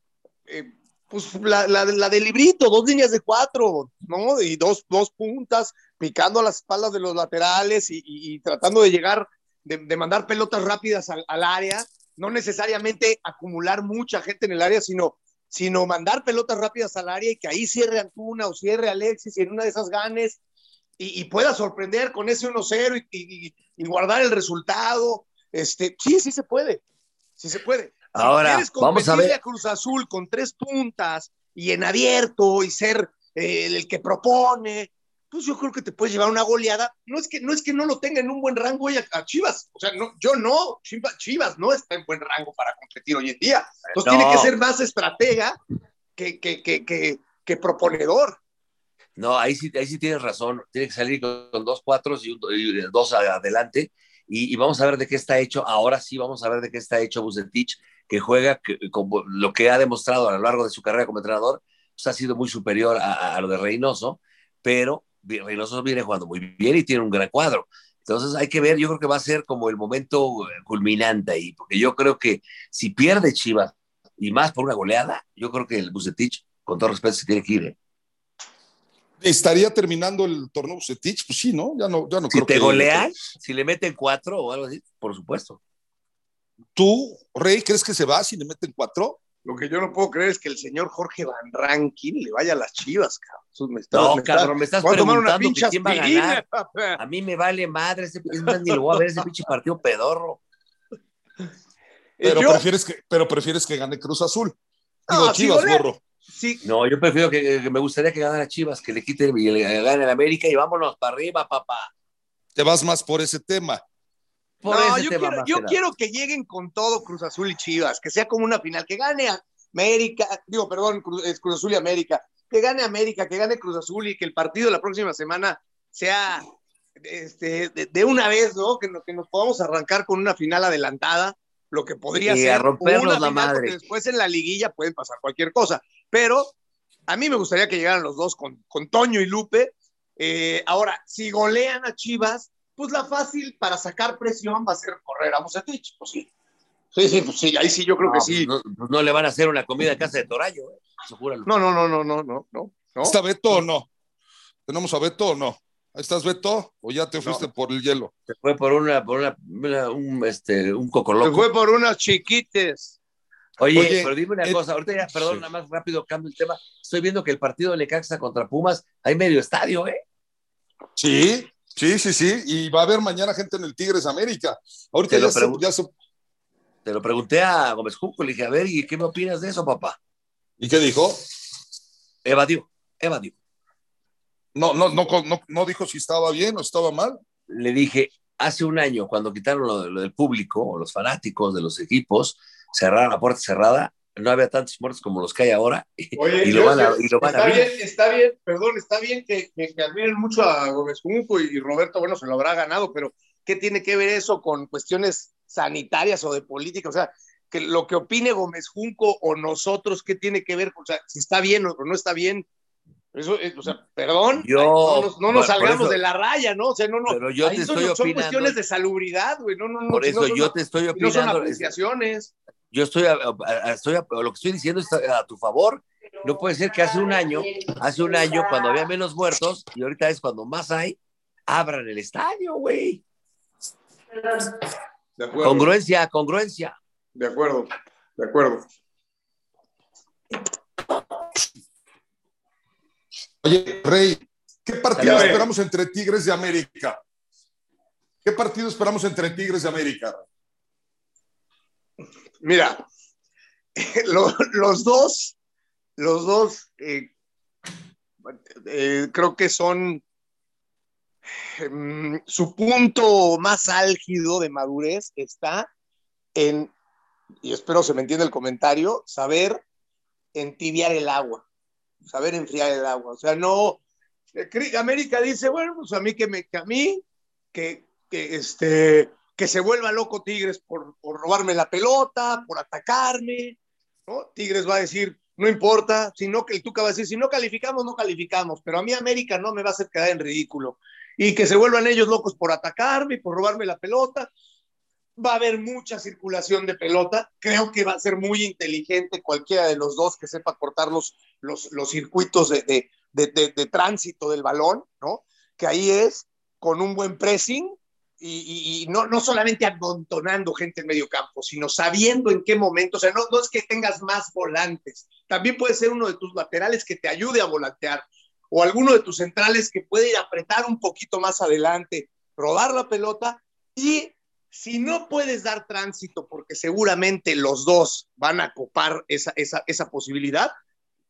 eh, pues la, la, del librito, dos líneas de cuatro, ¿no? Y dos, dos puntas, picando a las espaldas de los laterales y tratando de llegar, de, de mandar pelotas rápidas al, al área. No necesariamente acumular mucha gente en el área, sino, sino mandar pelotas rápidas al área y que ahí cierre Antuna o cierre Alexis y en una de esas ganes y, y pueda sorprender con ese 1-0 y, y- y guardar el resultado. Este, sí, sí se puede. Sí se puede. Si Ahora, quieres vamos a ver. a Cruz Azul con tres puntas y en abierto y ser eh, el que propone, pues yo creo que te puedes llevar una goleada. No es que no, es que no lo tenga en un buen rango hoy a, a Chivas. O sea, no, yo no. Chivas, Chivas no está en buen rango para competir hoy en día. Entonces No. tiene que ser más estratega que, que, que, que, que proponedor. No, ahí sí, ahí sí tienes razón. Tiene que salir con, dos cuatros y, un- y dos adelante. Y, y vamos a ver de qué está hecho. Ahora sí vamos a ver de qué está hecho Bucetich, que juega que, como lo que ha demostrado a lo largo de su carrera como entrenador, pues ha sido muy superior a, a lo de Reynoso, pero Reynoso viene jugando muy bien y tiene un gran cuadro. Entonces hay que ver, yo creo que va a ser como el momento culminante ahí, porque yo creo que si pierde Chivas y más por una goleada, yo creo que el Bucetich, con todo respeto, se tiene que ir. ¿eh? ¿Estaría terminando el torneo Bucetich? Pues sí, ¿no? Ya no, ya no Si creo te que- golean, si le meten cuatro o algo así, por supuesto. ¿Tú, Rey, crees que se va si le meten cuatro? Lo que yo no puedo creer es que el señor Jorge Van Rankin le vaya a las chivas, cabrón. Me No, me cabrón, me estás una preguntando pinche que quién va a ganar. A mí me vale madre, ese, es más, ni lo voy a ver ese pinche partido pedorro. Pero, Yo- prefieres que, pero prefieres que gane Cruz Azul. No, Digo, si Chivas, golea- gorro. Sí, No, yo prefiero que, que me gustaría que ganara Chivas, que le quiten y le gane el América y vámonos para arriba, papá. Te vas más por ese tema. Por no, ese yo, tema quiero, yo quiero que lleguen con todo Cruz Azul y Chivas, que sea como una final, que gane América, digo, perdón, Cruz, es Cruz Azul y América, que gane América, que gane Cruz Azul y que el partido de la próxima semana sea este, de, de una vez, ¿no? Que, no- que nos podamos arrancar con una final adelantada, lo que podría Y ser a rompernos una la final, madre. porque después en la liguilla pueden pasar cualquier cosa, pero a mí me gustaría que llegaran los dos con, con Toño y Lupe. Eh, ahora, si golean a Chivas, pues la fácil para sacar presión va a ser correr a Bucetich, pues sí. Sí, sí, pues sí, ahí sí yo creo No, que pues sí. No, pues no le van a hacer una comida en casa de Torayo, eh. No, no, no, no, no, no, no. ¿Está Beto o no? ¿Tenemos a Beto o no? ¿Ahí estás, Beto? ¿O ya te fuiste No. por el hielo? Se fue por una, por una, una- un, este, un Se cocoloco. fue por unas chiquites. Oye, Oye, pero dime una eh, cosa, ahorita ya, perdón, sí. nada más rápido cambio el tema. Estoy viendo que el partido de Necaxa contra Pumas hay medio estadio, ¿eh? Sí, sí, sí, sí. Y va a haber mañana gente en el Tigres América. Ahorita Te lo ya se, pregunto. ya se- Te lo pregunté a Gómez Junco, le dije, a ver, ¿y qué me opinas de eso, papá? ¿Y qué dijo? Evadió, evadió. No, no, no, no, no dijo si estaba bien o estaba mal. Le dije, hace un año, cuando quitaron lo, lo del público, o los fanáticos de los equipos, cerraron la puerta cerrada, no había tantos muertos como los que hay ahora, y, Oye, y lo van a, y lo van a está bien, está bien, perdón, está bien que, que, que admiren mucho a Gómez Junco y, y Roberto, bueno, se lo habrá ganado, pero ¿qué tiene que ver eso con cuestiones sanitarias o de política? O sea, que lo que opine Gómez Junco o nosotros, ¿qué tiene que ver? O sea, si está bien o no está bien. Eso, o sea, perdón, yo, no nos, no nos salgamos eso, de la raya, ¿no? O sea, no, no. Pero yo te son, estoy son opinando, cuestiones de salubridad, güey. No, no, no. Por eso no, yo te estoy opinando. No son apreciaciones. Yo estoy, a, a, estoy a, lo que estoy diciendo es a tu favor. No puede ser que hace un año, hace un año, cuando había menos muertos, y ahorita es cuando más hay, abran el estadio, güey. Congruencia, congruencia. De acuerdo, de acuerdo. Oye, Rey, ¿qué partido esperamos entre Tigres de América? ¿Qué partido esperamos entre Tigres de América? Mira, lo, los dos, los dos, eh, eh, creo que son eh, su punto más álgido de madurez está en, y espero se me entienda el comentario, saber entibiar el agua saber enfriar el agua. O sea, no. América dice, bueno, pues a mí que me, a mí, que, que este, que se vuelva loco Tigres por, por robarme la pelota, por atacarme, ¿no? Tigres va a decir, no importa, sino que el Tuca va a decir, si no calificamos, no calificamos, pero a mí América no me va a hacer quedar en ridículo. Y que se vuelvan ellos locos por atacarme, por robarme la pelota va a haber mucha circulación de pelota. Creo que va a ser muy inteligente cualquiera de los dos que sepa cortar los, los, circuitos de, de, de, tránsito del balón, ¿no? Que ahí es con un buen pressing y, y, no, no solamente amontonando gente en medio campo, sino sabiendo en qué momento. O sea, no, no es que tengas más volantes. También puede ser uno de tus laterales que te ayude a volantear o alguno de tus centrales que puede ir a apretar un poquito más adelante, robar la pelota y si no puedes dar tránsito, porque seguramente los dos van a copar esa, esa, esa posibilidad,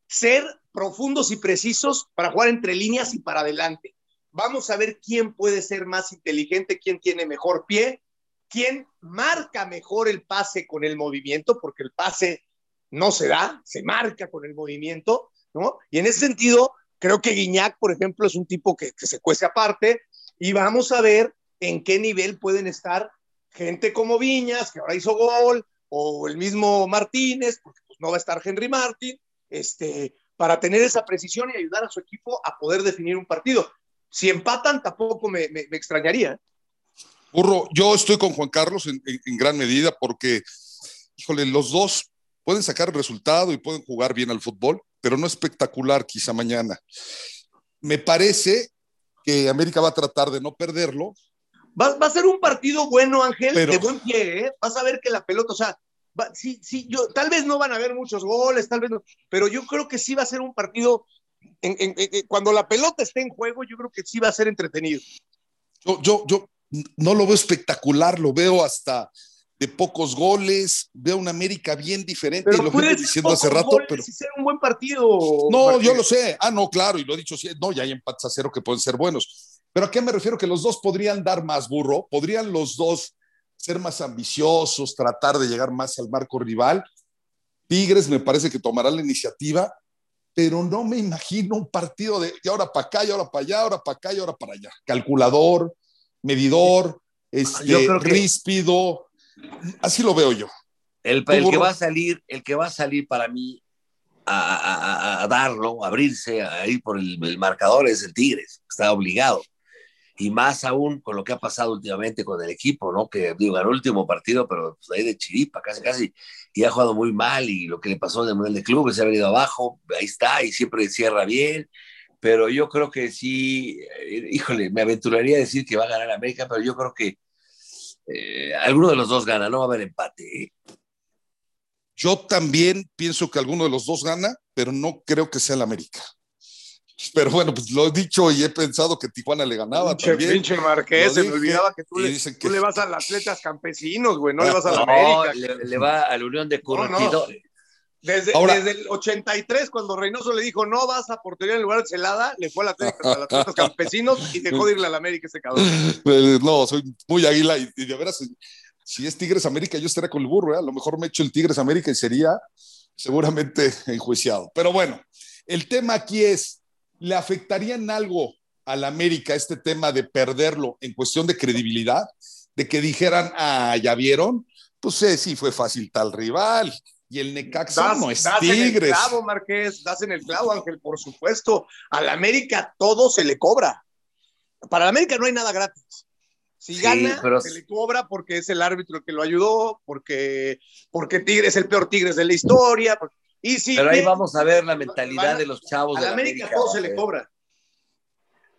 ser profundos y precisos para jugar entre líneas y para adelante. Vamos a ver quién puede ser más inteligente, quién tiene mejor pie, quién marca mejor el pase con el movimiento, porque el pase no se da, se marca con el movimiento, ¿no? Y en ese sentido, creo que Guiñac, por ejemplo, es un tipo que, que se cuece aparte y vamos a ver en qué nivel pueden estar gente como Viñas, que ahora hizo gol, o el mismo Martínez, porque pues, no va a estar Henry Martín, este, para tener esa precisión y ayudar a su equipo a poder definir un partido. Si empatan, tampoco me, extrañaría. Burro, yo estoy con Juan Carlos en, gran medida porque, híjole, los dos pueden sacar el resultado y pueden jugar bien al fútbol, pero no espectacular quizá mañana. Me parece que América va a tratar de no perderlo, Va, va, a ser un partido bueno, Ángel, Pero... de buen pie, ¿eh? Vas a ver que la pelota, o sea, va, sí, sí, yo, tal vez no van a haber muchos goles, tal vez no, pero yo creo que sí va a ser un partido, en, en, en, cuando la pelota esté en juego, yo creo que sí va a ser entretenido. Yo, yo, yo no lo veo espectacular, lo veo hasta de pocos goles, veo una América bien diferente, pero y lo vengo diciendo hace rato, pero... Ser un buen partido. No, Martín. yo lo sé, ah, no, claro, y lo he dicho, no, ya hay empates a cero que pueden ser buenos, pero ¿a qué me refiero? Que los dos podrían dar más burro, podrían los dos ser más ambiciosos, tratar de llegar más al marco rival. Tigres me parece que tomará la iniciativa, pero no me imagino un partido de, de ahora para acá, y ahora para allá, ahora para acá y ahora para allá. Calculador, medidor, este, que... ríspido, así lo veo yo. El, el, que va a salir, el que va a salir para mí a, a, a darlo, a abrirse, a ir por el, el marcador es el Tigres, está obligado y más aún con lo que ha pasado últimamente con el equipo, ¿no? Que digo, ganó el último partido, pero pues, ahí de chiripa, casi, casi, y ha jugado muy mal, y lo que le pasó en el Mundial de Clubes, se ha venido abajo, ahí está, y siempre cierra bien, pero yo creo que sí, eh, híjole, me aventuraría a decir que va a ganar América, pero yo creo que eh, alguno de los dos gana, no va a haber empate. ¿eh? Yo también pienso que alguno de los dos gana, pero no creo que sea el América. Pero bueno, pues lo he dicho y he pensado que Tijuana le ganaba pinche, también. Pinche Marqués, se me olvidaba que tú, le, que... tú le, vas a los atletas campesinos, güey, no le vas a la no, América. Le, le, va a la Unión de Curtidores. No, desde, Ahora, desde, el 83, cuando Reynoso le dijo no vas a portería en lugar de Celada, le fue a, la, a los atletas campesinos y dejó de irle a la América ese cabrón. No, soy muy águila y, y de veras, si es Tigres América, yo estaría con el burro, ¿eh? a lo mejor me echo el Tigres América y sería seguramente enjuiciado. Pero bueno, el tema aquí es, ¿le afectaría en algo al América este tema de perderlo en cuestión de credibilidad, de que dijeran, ah, ya vieron, pues sí, sí fue fácil tal rival. Y el Necaxa Das, no es das en el Tigres. clavo, Marqués, das en el clavo, Ángel, por supuesto. Al América todo se le cobra. Para el América no hay nada gratis. Si Sí, gana, pero- se le cobra porque es el árbitro el que lo ayudó, porque, porque Tigres es el peor Tigres de la historia. por- Y si Pero ahí vamos a ver la mentalidad a- de los chavos Al de la América, América. todo se le eh. cobra.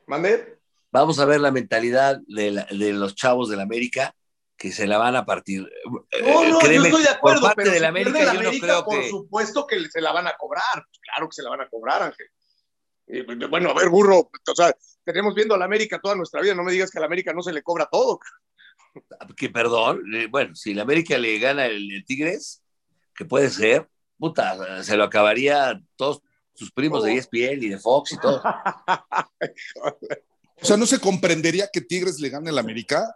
¿Mandé? Vamos a ver la mentalidad de, la- de los chavos de la América que se la van a partir. No, Eh, no, créeme, yo estoy de acuerdo, por parte pero de la América, la yo no América, creo por que. supuesto que se la van a cobrar. Claro que se la van a cobrar, Ángel. Y, bueno, a ver, burro, o sea, tenemos viendo a la América toda nuestra vida, no me digas que a la América no se le cobra todo. que perdón, eh, bueno, si la América le gana el, el Tigres, que puede ser, puta, se lo acabaría todos sus primos de E ESPN y de Fox y todo. O sea, ¿no se comprendería que Tigres le gane al América?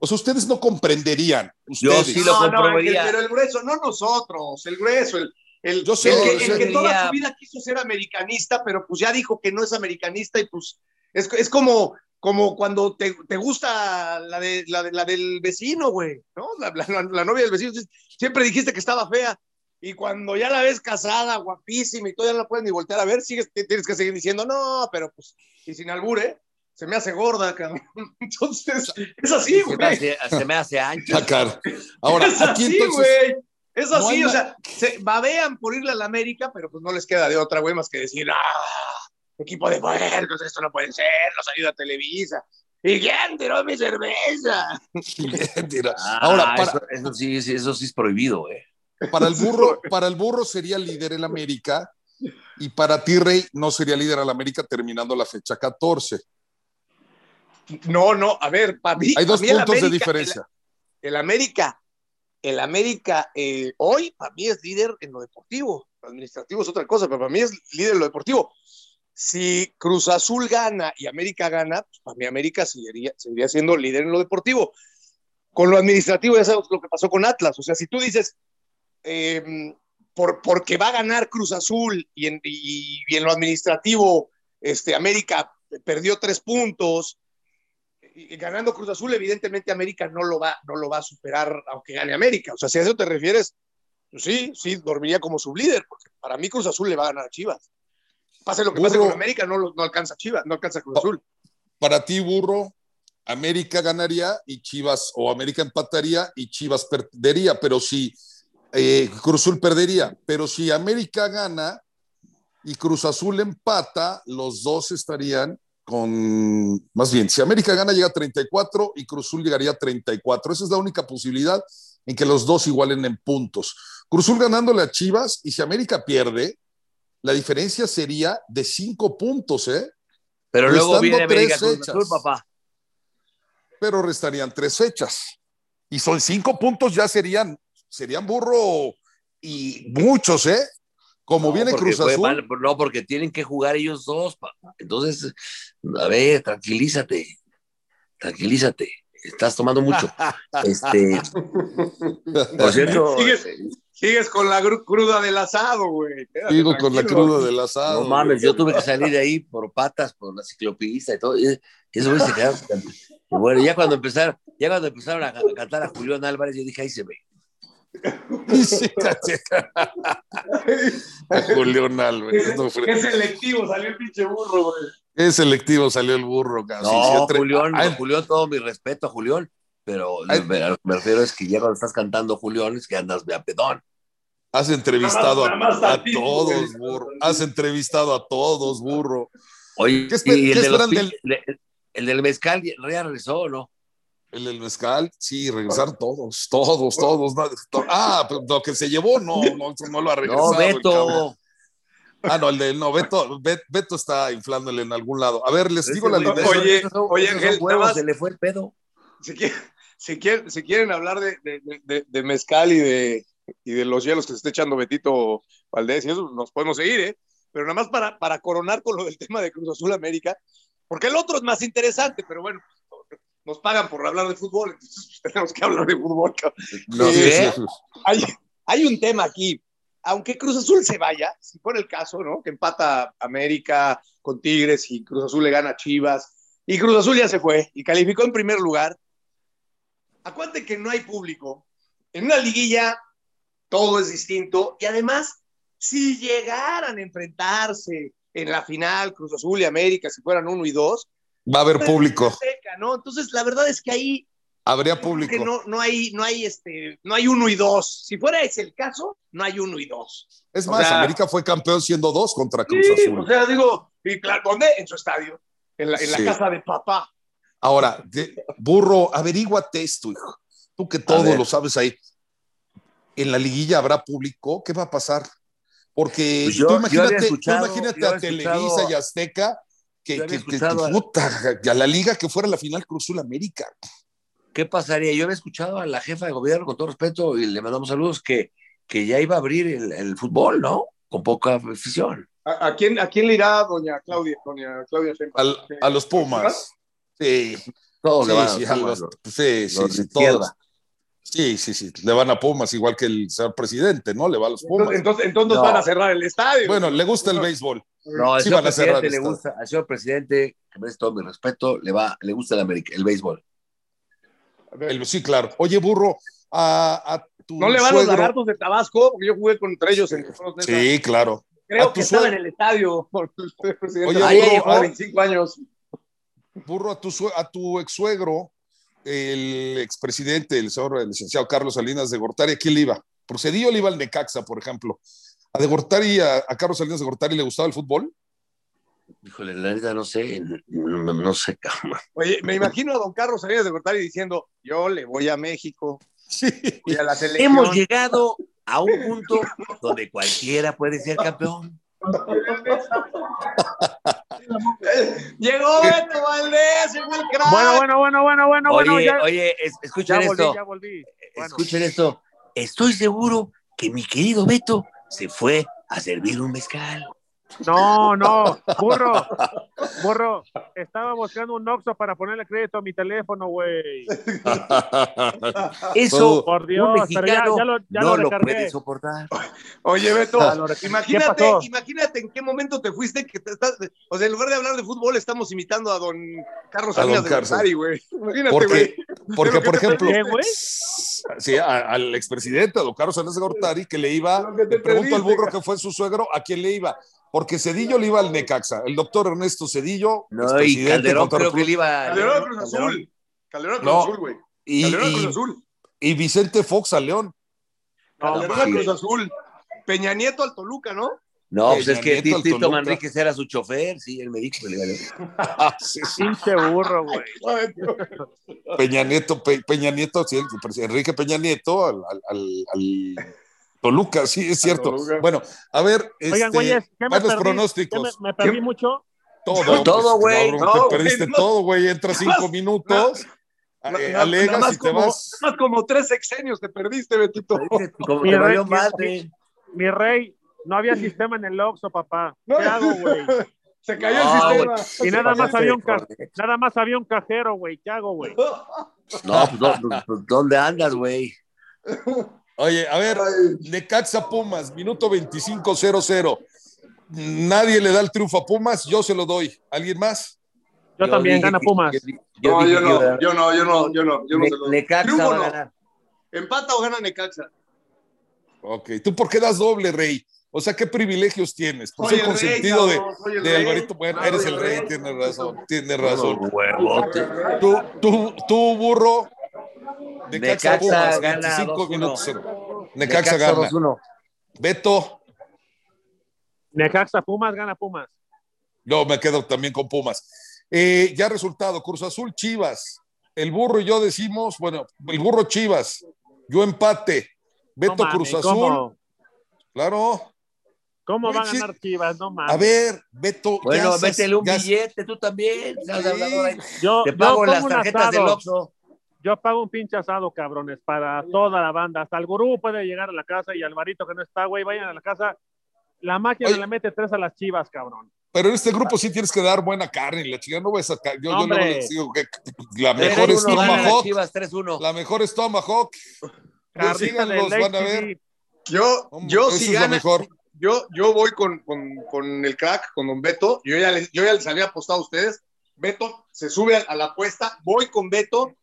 O sea, ustedes no comprenderían. Yo Ustedes. sí lo No, no, comprobaría. Pero el grueso, no nosotros, el grueso, el, el, Yo sé, el que, yo sé. el que toda su vida quiso ser americanista, pero pues ya dijo que no es americanista y pues es, es como, como cuando te, te gusta la, de, la, de- la del vecino, güey, ¿no? La, la- la novia del vecino. Siempre dijiste que estaba fea y cuando ya la ves casada, guapísima y todo, ya no la puedes ni voltear a ver, sigues, tienes que seguir diciendo, no, pero pues, y sin albure, se me hace gorda, cabrón. Entonces, es así, Se me güey. hace, se me hace ancho. Ah. Ahora, es aquí así, entonces. güey. Es no así, hay o sea, se babean por irle a la América, pero pues no les queda de otra, güey, más que decir, ah, equipo de puercos, esto no puede ser, nos ayuda Televisa. ¿Y quién tiró mi cerveza? Mira, Ah, Ahora, para, eso, eso sí, sí, eso sí es prohibido, eh. Para el burro, para el burro sería líder el América y para ti, Rey, no sería líder al América terminando la fecha 14. No, no, a ver, para mí. Hay dos mí el puntos de diferencia. El, el América, el América eh, hoy para mí es líder en lo deportivo. Lo administrativo es otra cosa, pero para mí es líder en lo deportivo. Si Cruz Azul gana y América gana, pues para mí América seguiría, seguiría siendo líder en lo deportivo. Con lo administrativo ya sabes lo que pasó con Atlas. O sea, si tú dices, eh, por, porque va a ganar Cruz Azul y en, y- y en lo administrativo este, América perdió tres puntos, y ganando Cruz Azul, evidentemente América no lo va, no lo va a superar aunque gane América. O sea, si a eso te refieres, pues sí, sí, dormiría como sublíder, porque para mí Cruz Azul le va a ganar a Chivas. Pase lo que pase Burro. con América, no, lo- no alcanza Chivas, no alcanza Cruz. Azul. Para ti, burro, América ganaría y Chivas, o América empataría y Chivas perdería, pero si eh, Cruz Azul perdería, pero si América gana y Cruz Azul empata, los dos estarían con, más bien, si América gana llega a 34 y Cruz Azul llegaría a 34. Esa es la única posibilidad en que los dos igualen en puntos. Cruz Azul ganándole a Chivas y si América pierde, la diferencia sería de cinco puntos, ¿eh? Pero luego viene América tres Cruz Azul, papá. pero restarían tres fechas. Y son cinco puntos, ya serían, serían burro y muchos, ¿eh? Como No, viene Cruz Azul. mal- no, porque tienen que jugar ellos dos, papá. Entonces, a ver, tranquilízate. Tranquilízate. Estás tomando mucho. Este, por cierto, Sigues, sigues con la cruda del asado, güey. Quédate Digo con la cruda del asado. no mames, yo tuve que salir de ahí por patas, por la ciclopista y todo. Y eso güey se quedaron. Bueno, ya cuando empezaron, ya cuando empezaron a cantar a Julián Álvarez, yo dije, ahí se ve. A Julián Álvarez. no, Qué selectivo salió el pinche burro, güey. Qué selectivo salió el burro, casi. No, Sí, Julián, Ah, Julián, todo mi respeto a Julián, pero Ay. me, a lo que me refiero es que ya cuando estás cantando Julián es que andas de a pedón. Has entrevistado Nada más- nada a, todos, burro. Has entrevistado a todos, burro. Oye, ¿Qué y el, qué de los pin- el- el del mezcal ya regresó, ¿o ¿no? El del mezcal, sí, regresar todos, todos, todos. no, to- ah, pero lo que se llevó, no, no, no lo ha regresado. No. Beto. Ah, no, el de no, Beto, Bet- Beto está inflándole en algún lado. A ver, les digo la alineación. Oye, oye, Ángel, huevos, nada más- se le fue el pedo. si quieren, si quieren, si quieren hablar de, de, de- de mezcal y de, y de los hielos que se está echando Betito Valdés y eso, nos podemos seguir, ¿eh? Pero nada más para, para coronar con lo del tema de Cruz Azul América, porque el otro es más interesante, pero bueno, nos pagan por hablar de fútbol, entonces tenemos que hablar de fútbol. Sí, sí, sí. Hay, hay un tema aquí. Aunque Cruz Azul se vaya, si fuera el caso, ¿no? Que empata América con Tigres y Cruz Azul le gana a Chivas. Y Cruz Azul ya se fue y calificó en primer lugar. Acuérdate que no hay público. En una liguilla todo es distinto y además, si llegaran a enfrentarse en la final Cruz Azul y América, si fueran uno y dos, Va a haber público. ¿No? Entonces, la verdad es que ahí Habría público. que no, no hay, no hay este, no hay uno y dos. Si fuera ese el caso, no hay uno y dos. Es o más, sea- América fue campeón siendo dos contra Cruz Sí, Azul. o sea, digo, y claro, ¿dónde? En su estadio, en la, en la Sí. casa de papá. Ahora, de- burro, averíguate esto, hijo. Tú que todo lo sabes ahí. ¿En la liguilla habrá público? ¿Qué va a pasar? Porque Pues yo- tú imagínate, tú imagínate yo a Televisa y Azteca que, que- que- escuchado que- a- puta, que a la liga que fuera la final Cruz Azul América. ¿Qué pasaría? Yo había escuchado a la jefa de gobierno, con todo respeto, y le mandamos saludos, que, que ya iba a abrir el, el fútbol, ¿no? Con poca afición. ¿A, a quién, ¿A quién le irá doña Claudia? Doña Claudia? Al- a los Pumas. Sí, Todos le sí, van a sí, sí, sí, los sí, todos. Sí, sí, sí, le van a Pumas, igual que el señor presidente, ¿no? Le va a los Pumas. Entonces, entonces, No. van a cerrar el estadio. Bueno, le gusta el béisbol. No, al Sí señor van a cerrar presidente el le estadio. gusta, al señor presidente, que merece todo mi respeto, le va, le gusta el, América- el béisbol. El- sí, claro. Oye, burro, a, a tu ¿No le van los suegro- lagartos de Tabasco? Porque yo jugué contra ellos en los. Sí, claro. Creo que estaba en el estadio. Por el presidente. Oye, Ahí burro, llegó a ah. 25 años. Burro, a tu, sue- a tu ex suegro, el expresidente, el señor el licenciado Carlos Salinas de Gortari, ¿a quién le iba? Por Cedillo le iba al Necaxa, por ejemplo. ¿A de Gortari, a, a Carlos Salinas de Gortari le gustaba el fútbol? Híjole, la neta no sé, no, no- no sé, cabrón. Oye, me imagino a don Carlos Salinas de Gortari diciendo, yo le voy a México, Sí. voy a la selección. Hemos llegado a un punto donde cualquiera puede ser campeón. Llegó Beto Valdés, llegó el crack. Bueno, bueno, bueno, bueno, bueno, Oye, bueno, ya, oye, es- ya volví, esto, ya volví. Bueno, escuchen esto. Estoy seguro que mi querido Beto se fue a servir un mezcal. No, no, burro, burro, estaba buscando un Oxxo para ponerle crédito a mi teléfono, güey. Eso Por un Dios, pero ya, mexicano ya lo, ya no lo puede soportar. Oye, Beto, imagínate, imagínate en qué momento te fuiste que te estás, o sea, en lugar de hablar de fútbol, estamos imitando a don Carlos A don Salinas de Carlos. Gortari, güey. Imagínate, Porque, güey. porque por ¿qué te ejemplo, sí, a- al expresidente, a don Carlos Salinas de Gortari, que le iba, Lo que te le pregunto al burro que fue su suegro, ¿a quién le iba? Porque Cedillo le iba al Necaxa, el doctor Ernesto Cedillo, No, y Calderón creo que respeto, le iba. Calderón Cruz. Azul. Calderón Cruz No. Azul, güey. Calderón y- Cruz Azul. y Vicente Fox a León. No, Calderón. Cruz Azul. Peña Nieto al Toluca, ¿no? No, pues es que Nieto al Tito. Manríquez era su chofer, sí, él me dijo que le iba a leer. Sí, sí. Pinche burro, güey. Peña Nieto, Pe- Peña Nieto, sí, el presidente Enrique Peña Nieto al, al- al- al Toluca, sí, es cierto. Toluca. Bueno, a ver, este, Oigan, güeyes, ¿qué me perdí? pronósticos. ¿Qué me, me perdí ¿Qué? mucho? Todo, Todo, pues, güey. No, te güey, perdiste no. todo, güey. Entras cinco minutos, eh, alegas nada más y te como, vas. nada más como tres sexenios te perdiste, Betito. Como Mi te rey, mi- madre. Mi rey, no había sistema en el Oxxo, papá. No. ¿Qué hago, güey? Se cayó No, el sistema. Y nada más había un ca-. Nada más había un cajero, güey. ¿Qué hago, güey? No, pues, ¿dó- dó- ¿dónde andas, güey? Oye, a ver, Necaxa Pumas, minuto 25-0-0. Nadie le da el triunfo a Pumas, yo se lo doy. ¿Alguien más? Yo, también gana que- Pumas. yo No, yo no, yo no, yo no, yo no, yo no Ne- se lo Necaxa Triunfo va a no. ganar. ¿Empata o gana Necaxa? Ok, ¿tú por qué das doble, Rey? O sea, ¿qué privilegios tienes? Por Soy ser rey, consentido de. Alvarito. Bueno, eres el rey, rey. tienes razón, tienes razón. Tú, tú, tú, burro. Necaxa, Pumas, gana 25 2-1. minutos. Necaxa, gana. 2-1. Beto, Necaxa Pumas, gana Pumas. yo me quedo también con Pumas. Eh, ya resultado, Cruz Azul, Chivas. El burro y yo decimos, bueno, el burro Chivas, yo empate. Beto No mames, Cruz Azul, ¿Cómo, claro. cómo Güey, va a ganar Chivas? No mames. A ver, Beto. Bueno, métele un ya- billete, tú también. Sí. yo, Te yo pago las tarjetas del. Oxxo. Yo pago un pinche asado, cabrones, para toda la banda. Hasta el gurú puede llegar a la casa y Alvarito que no está, güey, vayan a la casa. La máquina Oye. le mete tres a las chivas, cabrón. Pero en este grupo sí tienes que dar buena carne. La chica no ves a ca- Yo, yo luego les digo que la mejor 3-1 es Tomahawk. Chivas 3-1. La mejor es Tomahawk. Carnita síganlos, van a ver. Yo, Hombre, yo si gana, mejor. yo, yo voy con, con, con el crack, con don Beto. Yo ya, les, yo ya les había apostado a ustedes. Beto se sube a la apuesta. Voy con Beto.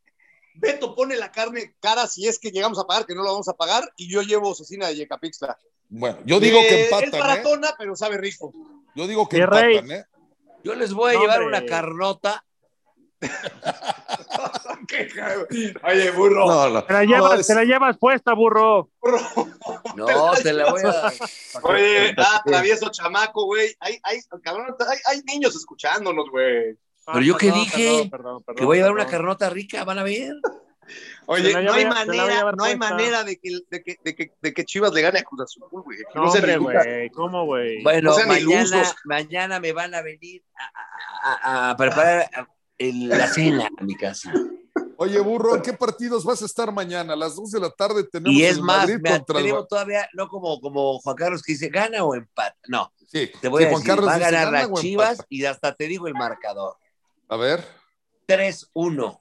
Beto pone la carne cara si es que llegamos a pagar, que no lo vamos a pagar. Y yo llevo cecina de Yecapixtla. Bueno, yo digo que Eh, Es empatan, ¿eh? baratona, pero sabe rico. Yo digo que Mi rey. empatan, ¿eh? Yo les voy a No, llevar hombre. una carnota. Oye, burro. No, no. Te la No, llevas, es- te la llevas puesta, burro. No, te la voy a. Oye, ah, travieso chamaco, güey. Hay, hay, cabrón, hay, hay niños escuchándonos, güey. Pero yo qué Perdón, dije, perdón, perdón, perdón, Que voy a llevar una carnota rica, van a ver. Oye, no hay manera, no hay manera de que, de, que, de, que, de que Chivas le gane a Cruz Azul, güey. Que No, se hombre, güey. ¿Cómo, güey? Bueno, No mañana, mañana me van a venir a, a- a- a preparar el- la cena a mi casa. Oye, burro, ¿en qué partidos vas a estar mañana? A las 2 de la tarde tenemos Y es el más, Madrid me contra el atrevo todavía, no como, como Juan Carlos que dice, gana o empata. No, Sí, te voy sí, a Juan decir, Carlos va a ganar ¿gana las Chivas empata? y hasta te digo el marcador. A ver. 3-1.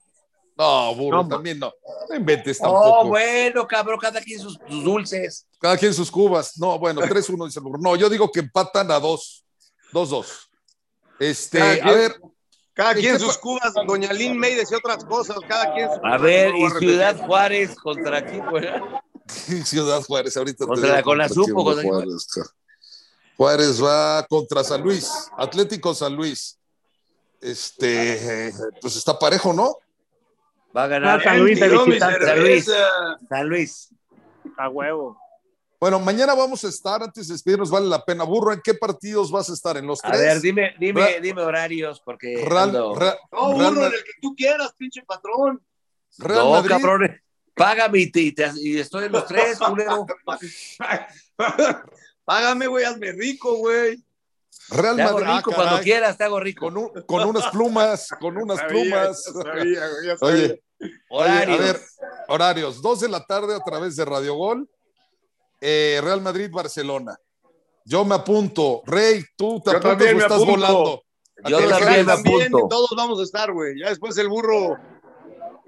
No, burro, No, también no. No inventes Oh, tampoco. bueno, cabrón, cada quien sus, sus dulces. Cada quien sus cubas. No, bueno, 3-1 dice el burro. No, yo digo que empatan a 2. 2-2. Este, Cada a quien- ver, Cada ¿En quien sus cubas, Doña Lynn May decía otras cosas, cada quien sus A ver, no y a. Ciudad Juárez contra quién. Ciudad Juárez, ahorita Contra la Conasupo, contra. Juárez. Juárez va contra San Luis, Atlético San Luis. Este, pues está parejo, ¿no? Va a ganar Ah, San Luis de visitante. San Luis. San Luis. A huevo. Bueno, mañana vamos a estar, antes de despedirnos, vale la pena. Burro, ¿en qué partidos vas a estar? ¿En los A tres? ver, dime, dime, Ra- dime horarios, porque. Real, ando- Real- No, Real burro, en el que tú quieras, pinche patrón. Real no, Madrid, cabrón. Págame y, te- y te- y estoy en los tres, culero. Págame, güey, hazme rico, güey. Real Te hago Madrid. rico ah, cuando quieras, te hago rico. con, un- con unas plumas, con unas Sabía, plumas. sabía, sabía. Oye, Oye, Horarios. a ver, horarios. Dos de la tarde a través de Radio Gol. Eh, Real Madrid, Barcelona. Yo me apunto. Rey, tú te Yo apuntas también o me estás apunto. volando. Yo también que- me También apunto. todos vamos a estar, güey. Ya después el burro.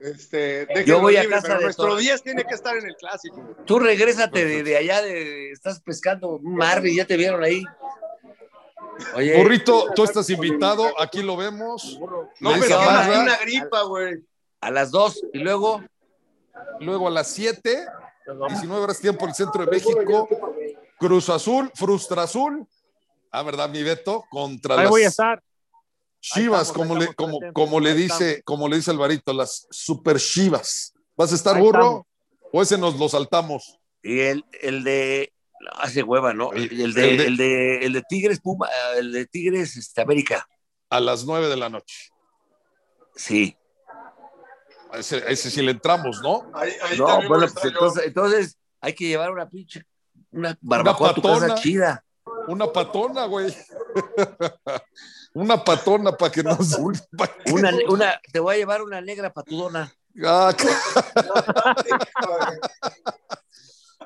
Este, Yo voy a libre, casa pero de nuestro todos. 10 tiene que estar en el clásico. Tú regrésate de, de allá, de, estás pescando un Marvin, ya te vieron ahí. Oye, Burrito, tú estás invitado. Aquí lo vemos. No, pero Barra. una gripa, güey. a las dos y luego. Luego a las 7, 19 horas tiempo el centro de México. Cruz Azul, Frustra Azul. Ah, ¿verdad, mi Beto? Contra Ahí las voy a estar. Chivas, estamos, como, le, como, como dice, como le dice Alvarito, las super Chivas. ¿Vas a estar Ahí burro? estamos. ¿O ese nos lo saltamos? Y el, el de. No, hace hueva, ¿no? El, el El de, el, de, el de Tigres Puma, el de Tigres este, América. A las 9 de la noche. Sí. A ese, a ese sí le entramos, ¿no? Ahí, ahí No, bueno, pues entonces, entonces hay que llevar una pinche. Una barbacoa a tu patona. casa chida. Una patona, güey. una patona para que nos. Una, una, te voy a llevar una negra patudona. Ah,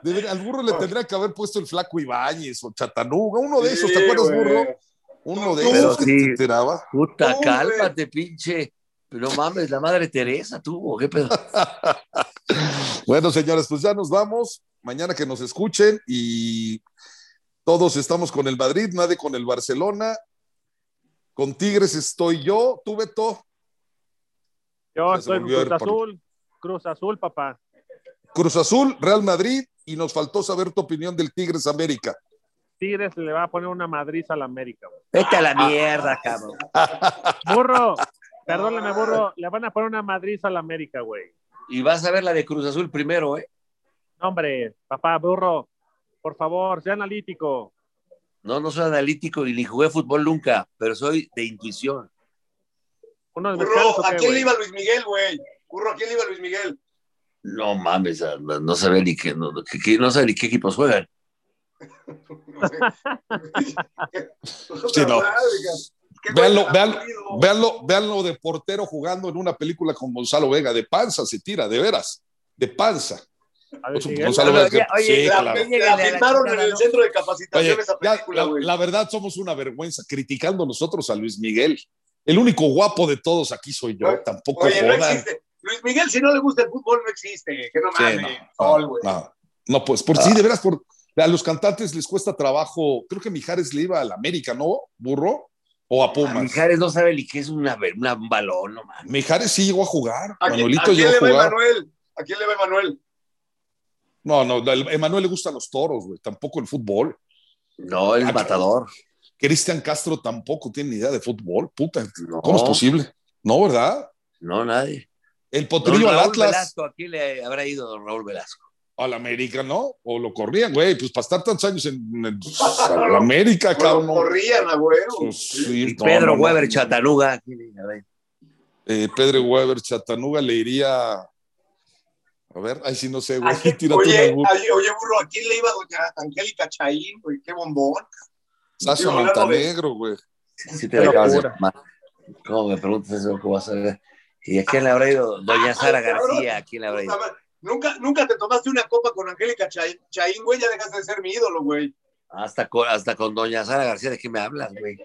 de ver- al burro le tendría que haber puesto el flaco Ibáñez o Chatanuga, uno de esos, ¿te acuerdas, güey. burro? Uno de Pero esos que sí. te tiraba. Puta, Tú, cálmate, pinche. No mames, la madre Teresa tuvo, qué pedo. Bueno, señores, pues ya nos vamos. Mañana que nos escuchen y todos estamos con el Madrid, nadie con el Barcelona. Con Tigres estoy yo, tú, Beto. Yo estoy Cruz Azul. Cruz Azul, papá. Cruz Azul, Real Madrid y nos faltó saber tu opinión del Tigres América. Tigres le va a poner una madriz a la América. güey. Vete a la mierda, cabrón. Burro, perdóname, burro. Le van a poner una madriz a la América, güey. Y vas a ver la de Cruz Azul primero, ¿eh? No, hombre, papá, burro. Por favor, sea analítico. No, no soy analítico y ni jugué fútbol nunca, pero soy de intuición. ¿Unos mezcales o Burro, ¿a quién le iba Luis Miguel, güey? Burro, ¿a quién le iba Luis Miguel? No mames, no, sabía ni qué, no, que- que- no sabía ni qué equipos juegan. Sí, no. Aburrido. véanlo, véanlo de portero jugando en una película con Gonzalo Vega. De panza se tira, de veras. De panza. Ver. Gonzalo Vega. oye, Sí, La, claro. La la en el centro de capacitación Oye, esa ya, película, la, verdad somos una vergüenza criticando nosotros a Luis Miguel. El único guapo de todos aquí soy yo. Oye, Tampoco Oye, no jodan. existe. Luis Miguel, si no le gusta el fútbol, no existe. Que no Sí, mames. no, Sol, no, güey. no. No, pues por sí, de veras, por, A los cantantes les cuesta trabajo. Creo que Mijares le iba a la América, ¿no? Burro. O a Pumas. Mijares no sabe ni qué es una, una, un balón, no mames. Mijares sí llegó a jugar. ¿A Manuelito ¿a quién llegó le a va jugar. Emanuel? ¿A quién le va Emanuel? No, no, a Emanuel le gustan los toros, güey. Tampoco el fútbol. No, el Ah, matador. Cristian Castro tampoco tiene ni idea de fútbol. Puta, No. ¿cómo es posible? No, ¿verdad? No, nadie. El potrillo al Atlas, Velasco, ¿a quién le habrá ido don Raúl Velasco? al América, ¿no? O lo corrían, güey. Pues para estar tantos años en, en al América, cabrón. Bueno, corrían, agüero. Pues, sí, Y no, Pedro no, no. Weber Chatanuga. ¿a quién le habrá ido? Eh, Pedro Weber, Chatanuga le iría. A ver, ahí sí no sé, güey. ¿A quién- Tírate oye, oye, burro, ¿a quién le iba doña Angélica Chaín, güey? Qué bombón. De- Montanegro, güey. Sí te acabas de. ¿Cómo me preguntas eso? ¿Cómo vas a ver? ¿Y a quién le habrá ido? Doña Sara Ay, cabrón. García, ¿a quién le habrá ido? Nunca, nunca te tomaste una copa con Angélica Chaín, Chaín, güey, ya dejaste de ser mi ídolo, güey. Hasta con, hasta con Doña Sara García, ¿de qué me hablas, güey?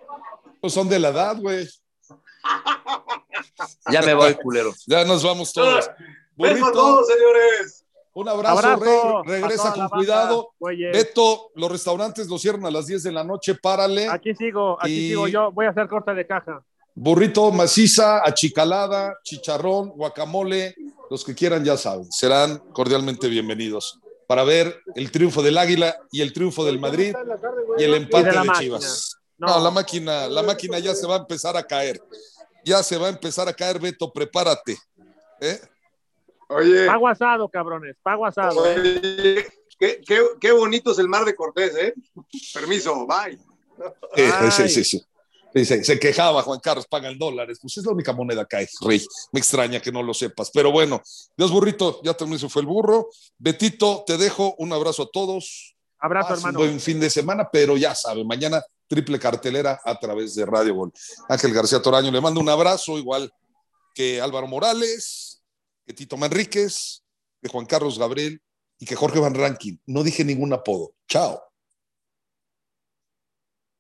Pues son de la edad, güey. Ya me voy, culero. Ya nos vamos todos. Besos a todos, señores. un abrazo, Abrazo. Rey. Regresa con cuidado. Beto, los restaurantes los cierran a las 10 de la noche, párale. Aquí sigo, aquí Y- sigo yo. Voy a hacer corte de caja. Burrito maciza, achicalada, chicharrón, guacamole, los que quieran ya saben, serán cordialmente bienvenidos para ver el triunfo del Águila y el triunfo del Madrid y el empate de. Chivas. No. La máquina, la máquina ya se va a empezar a caer. Ya se va a empezar a caer, Beto, prepárate. ¿Eh? Oye, Pago asado, cabrones. Pago asado. ¿eh? oye, qué, qué, qué bonito es el mar de Cortés, ¿eh? Permiso, bye. Sí, sí, sí. Sí, Se quejaba Juan Carlos, pagan dólares. Pues es la única moneda que hay, Rey. Me extraña que no lo sepas. Pero bueno, Dios burrito, ya también se fue el burro. Betito, te dejo un abrazo a todos. Abrazo, Haz un hermano. buen fin de semana, pero ya saben, mañana triple cartelera a través de Radio Gol. Ángel García Toraño le mando un abrazo, igual que Álvaro Morales, que Tito Manríquez, que Juan Carlos Gabriel y que Jorge Van Rankin. No dije ningún apodo. Chao.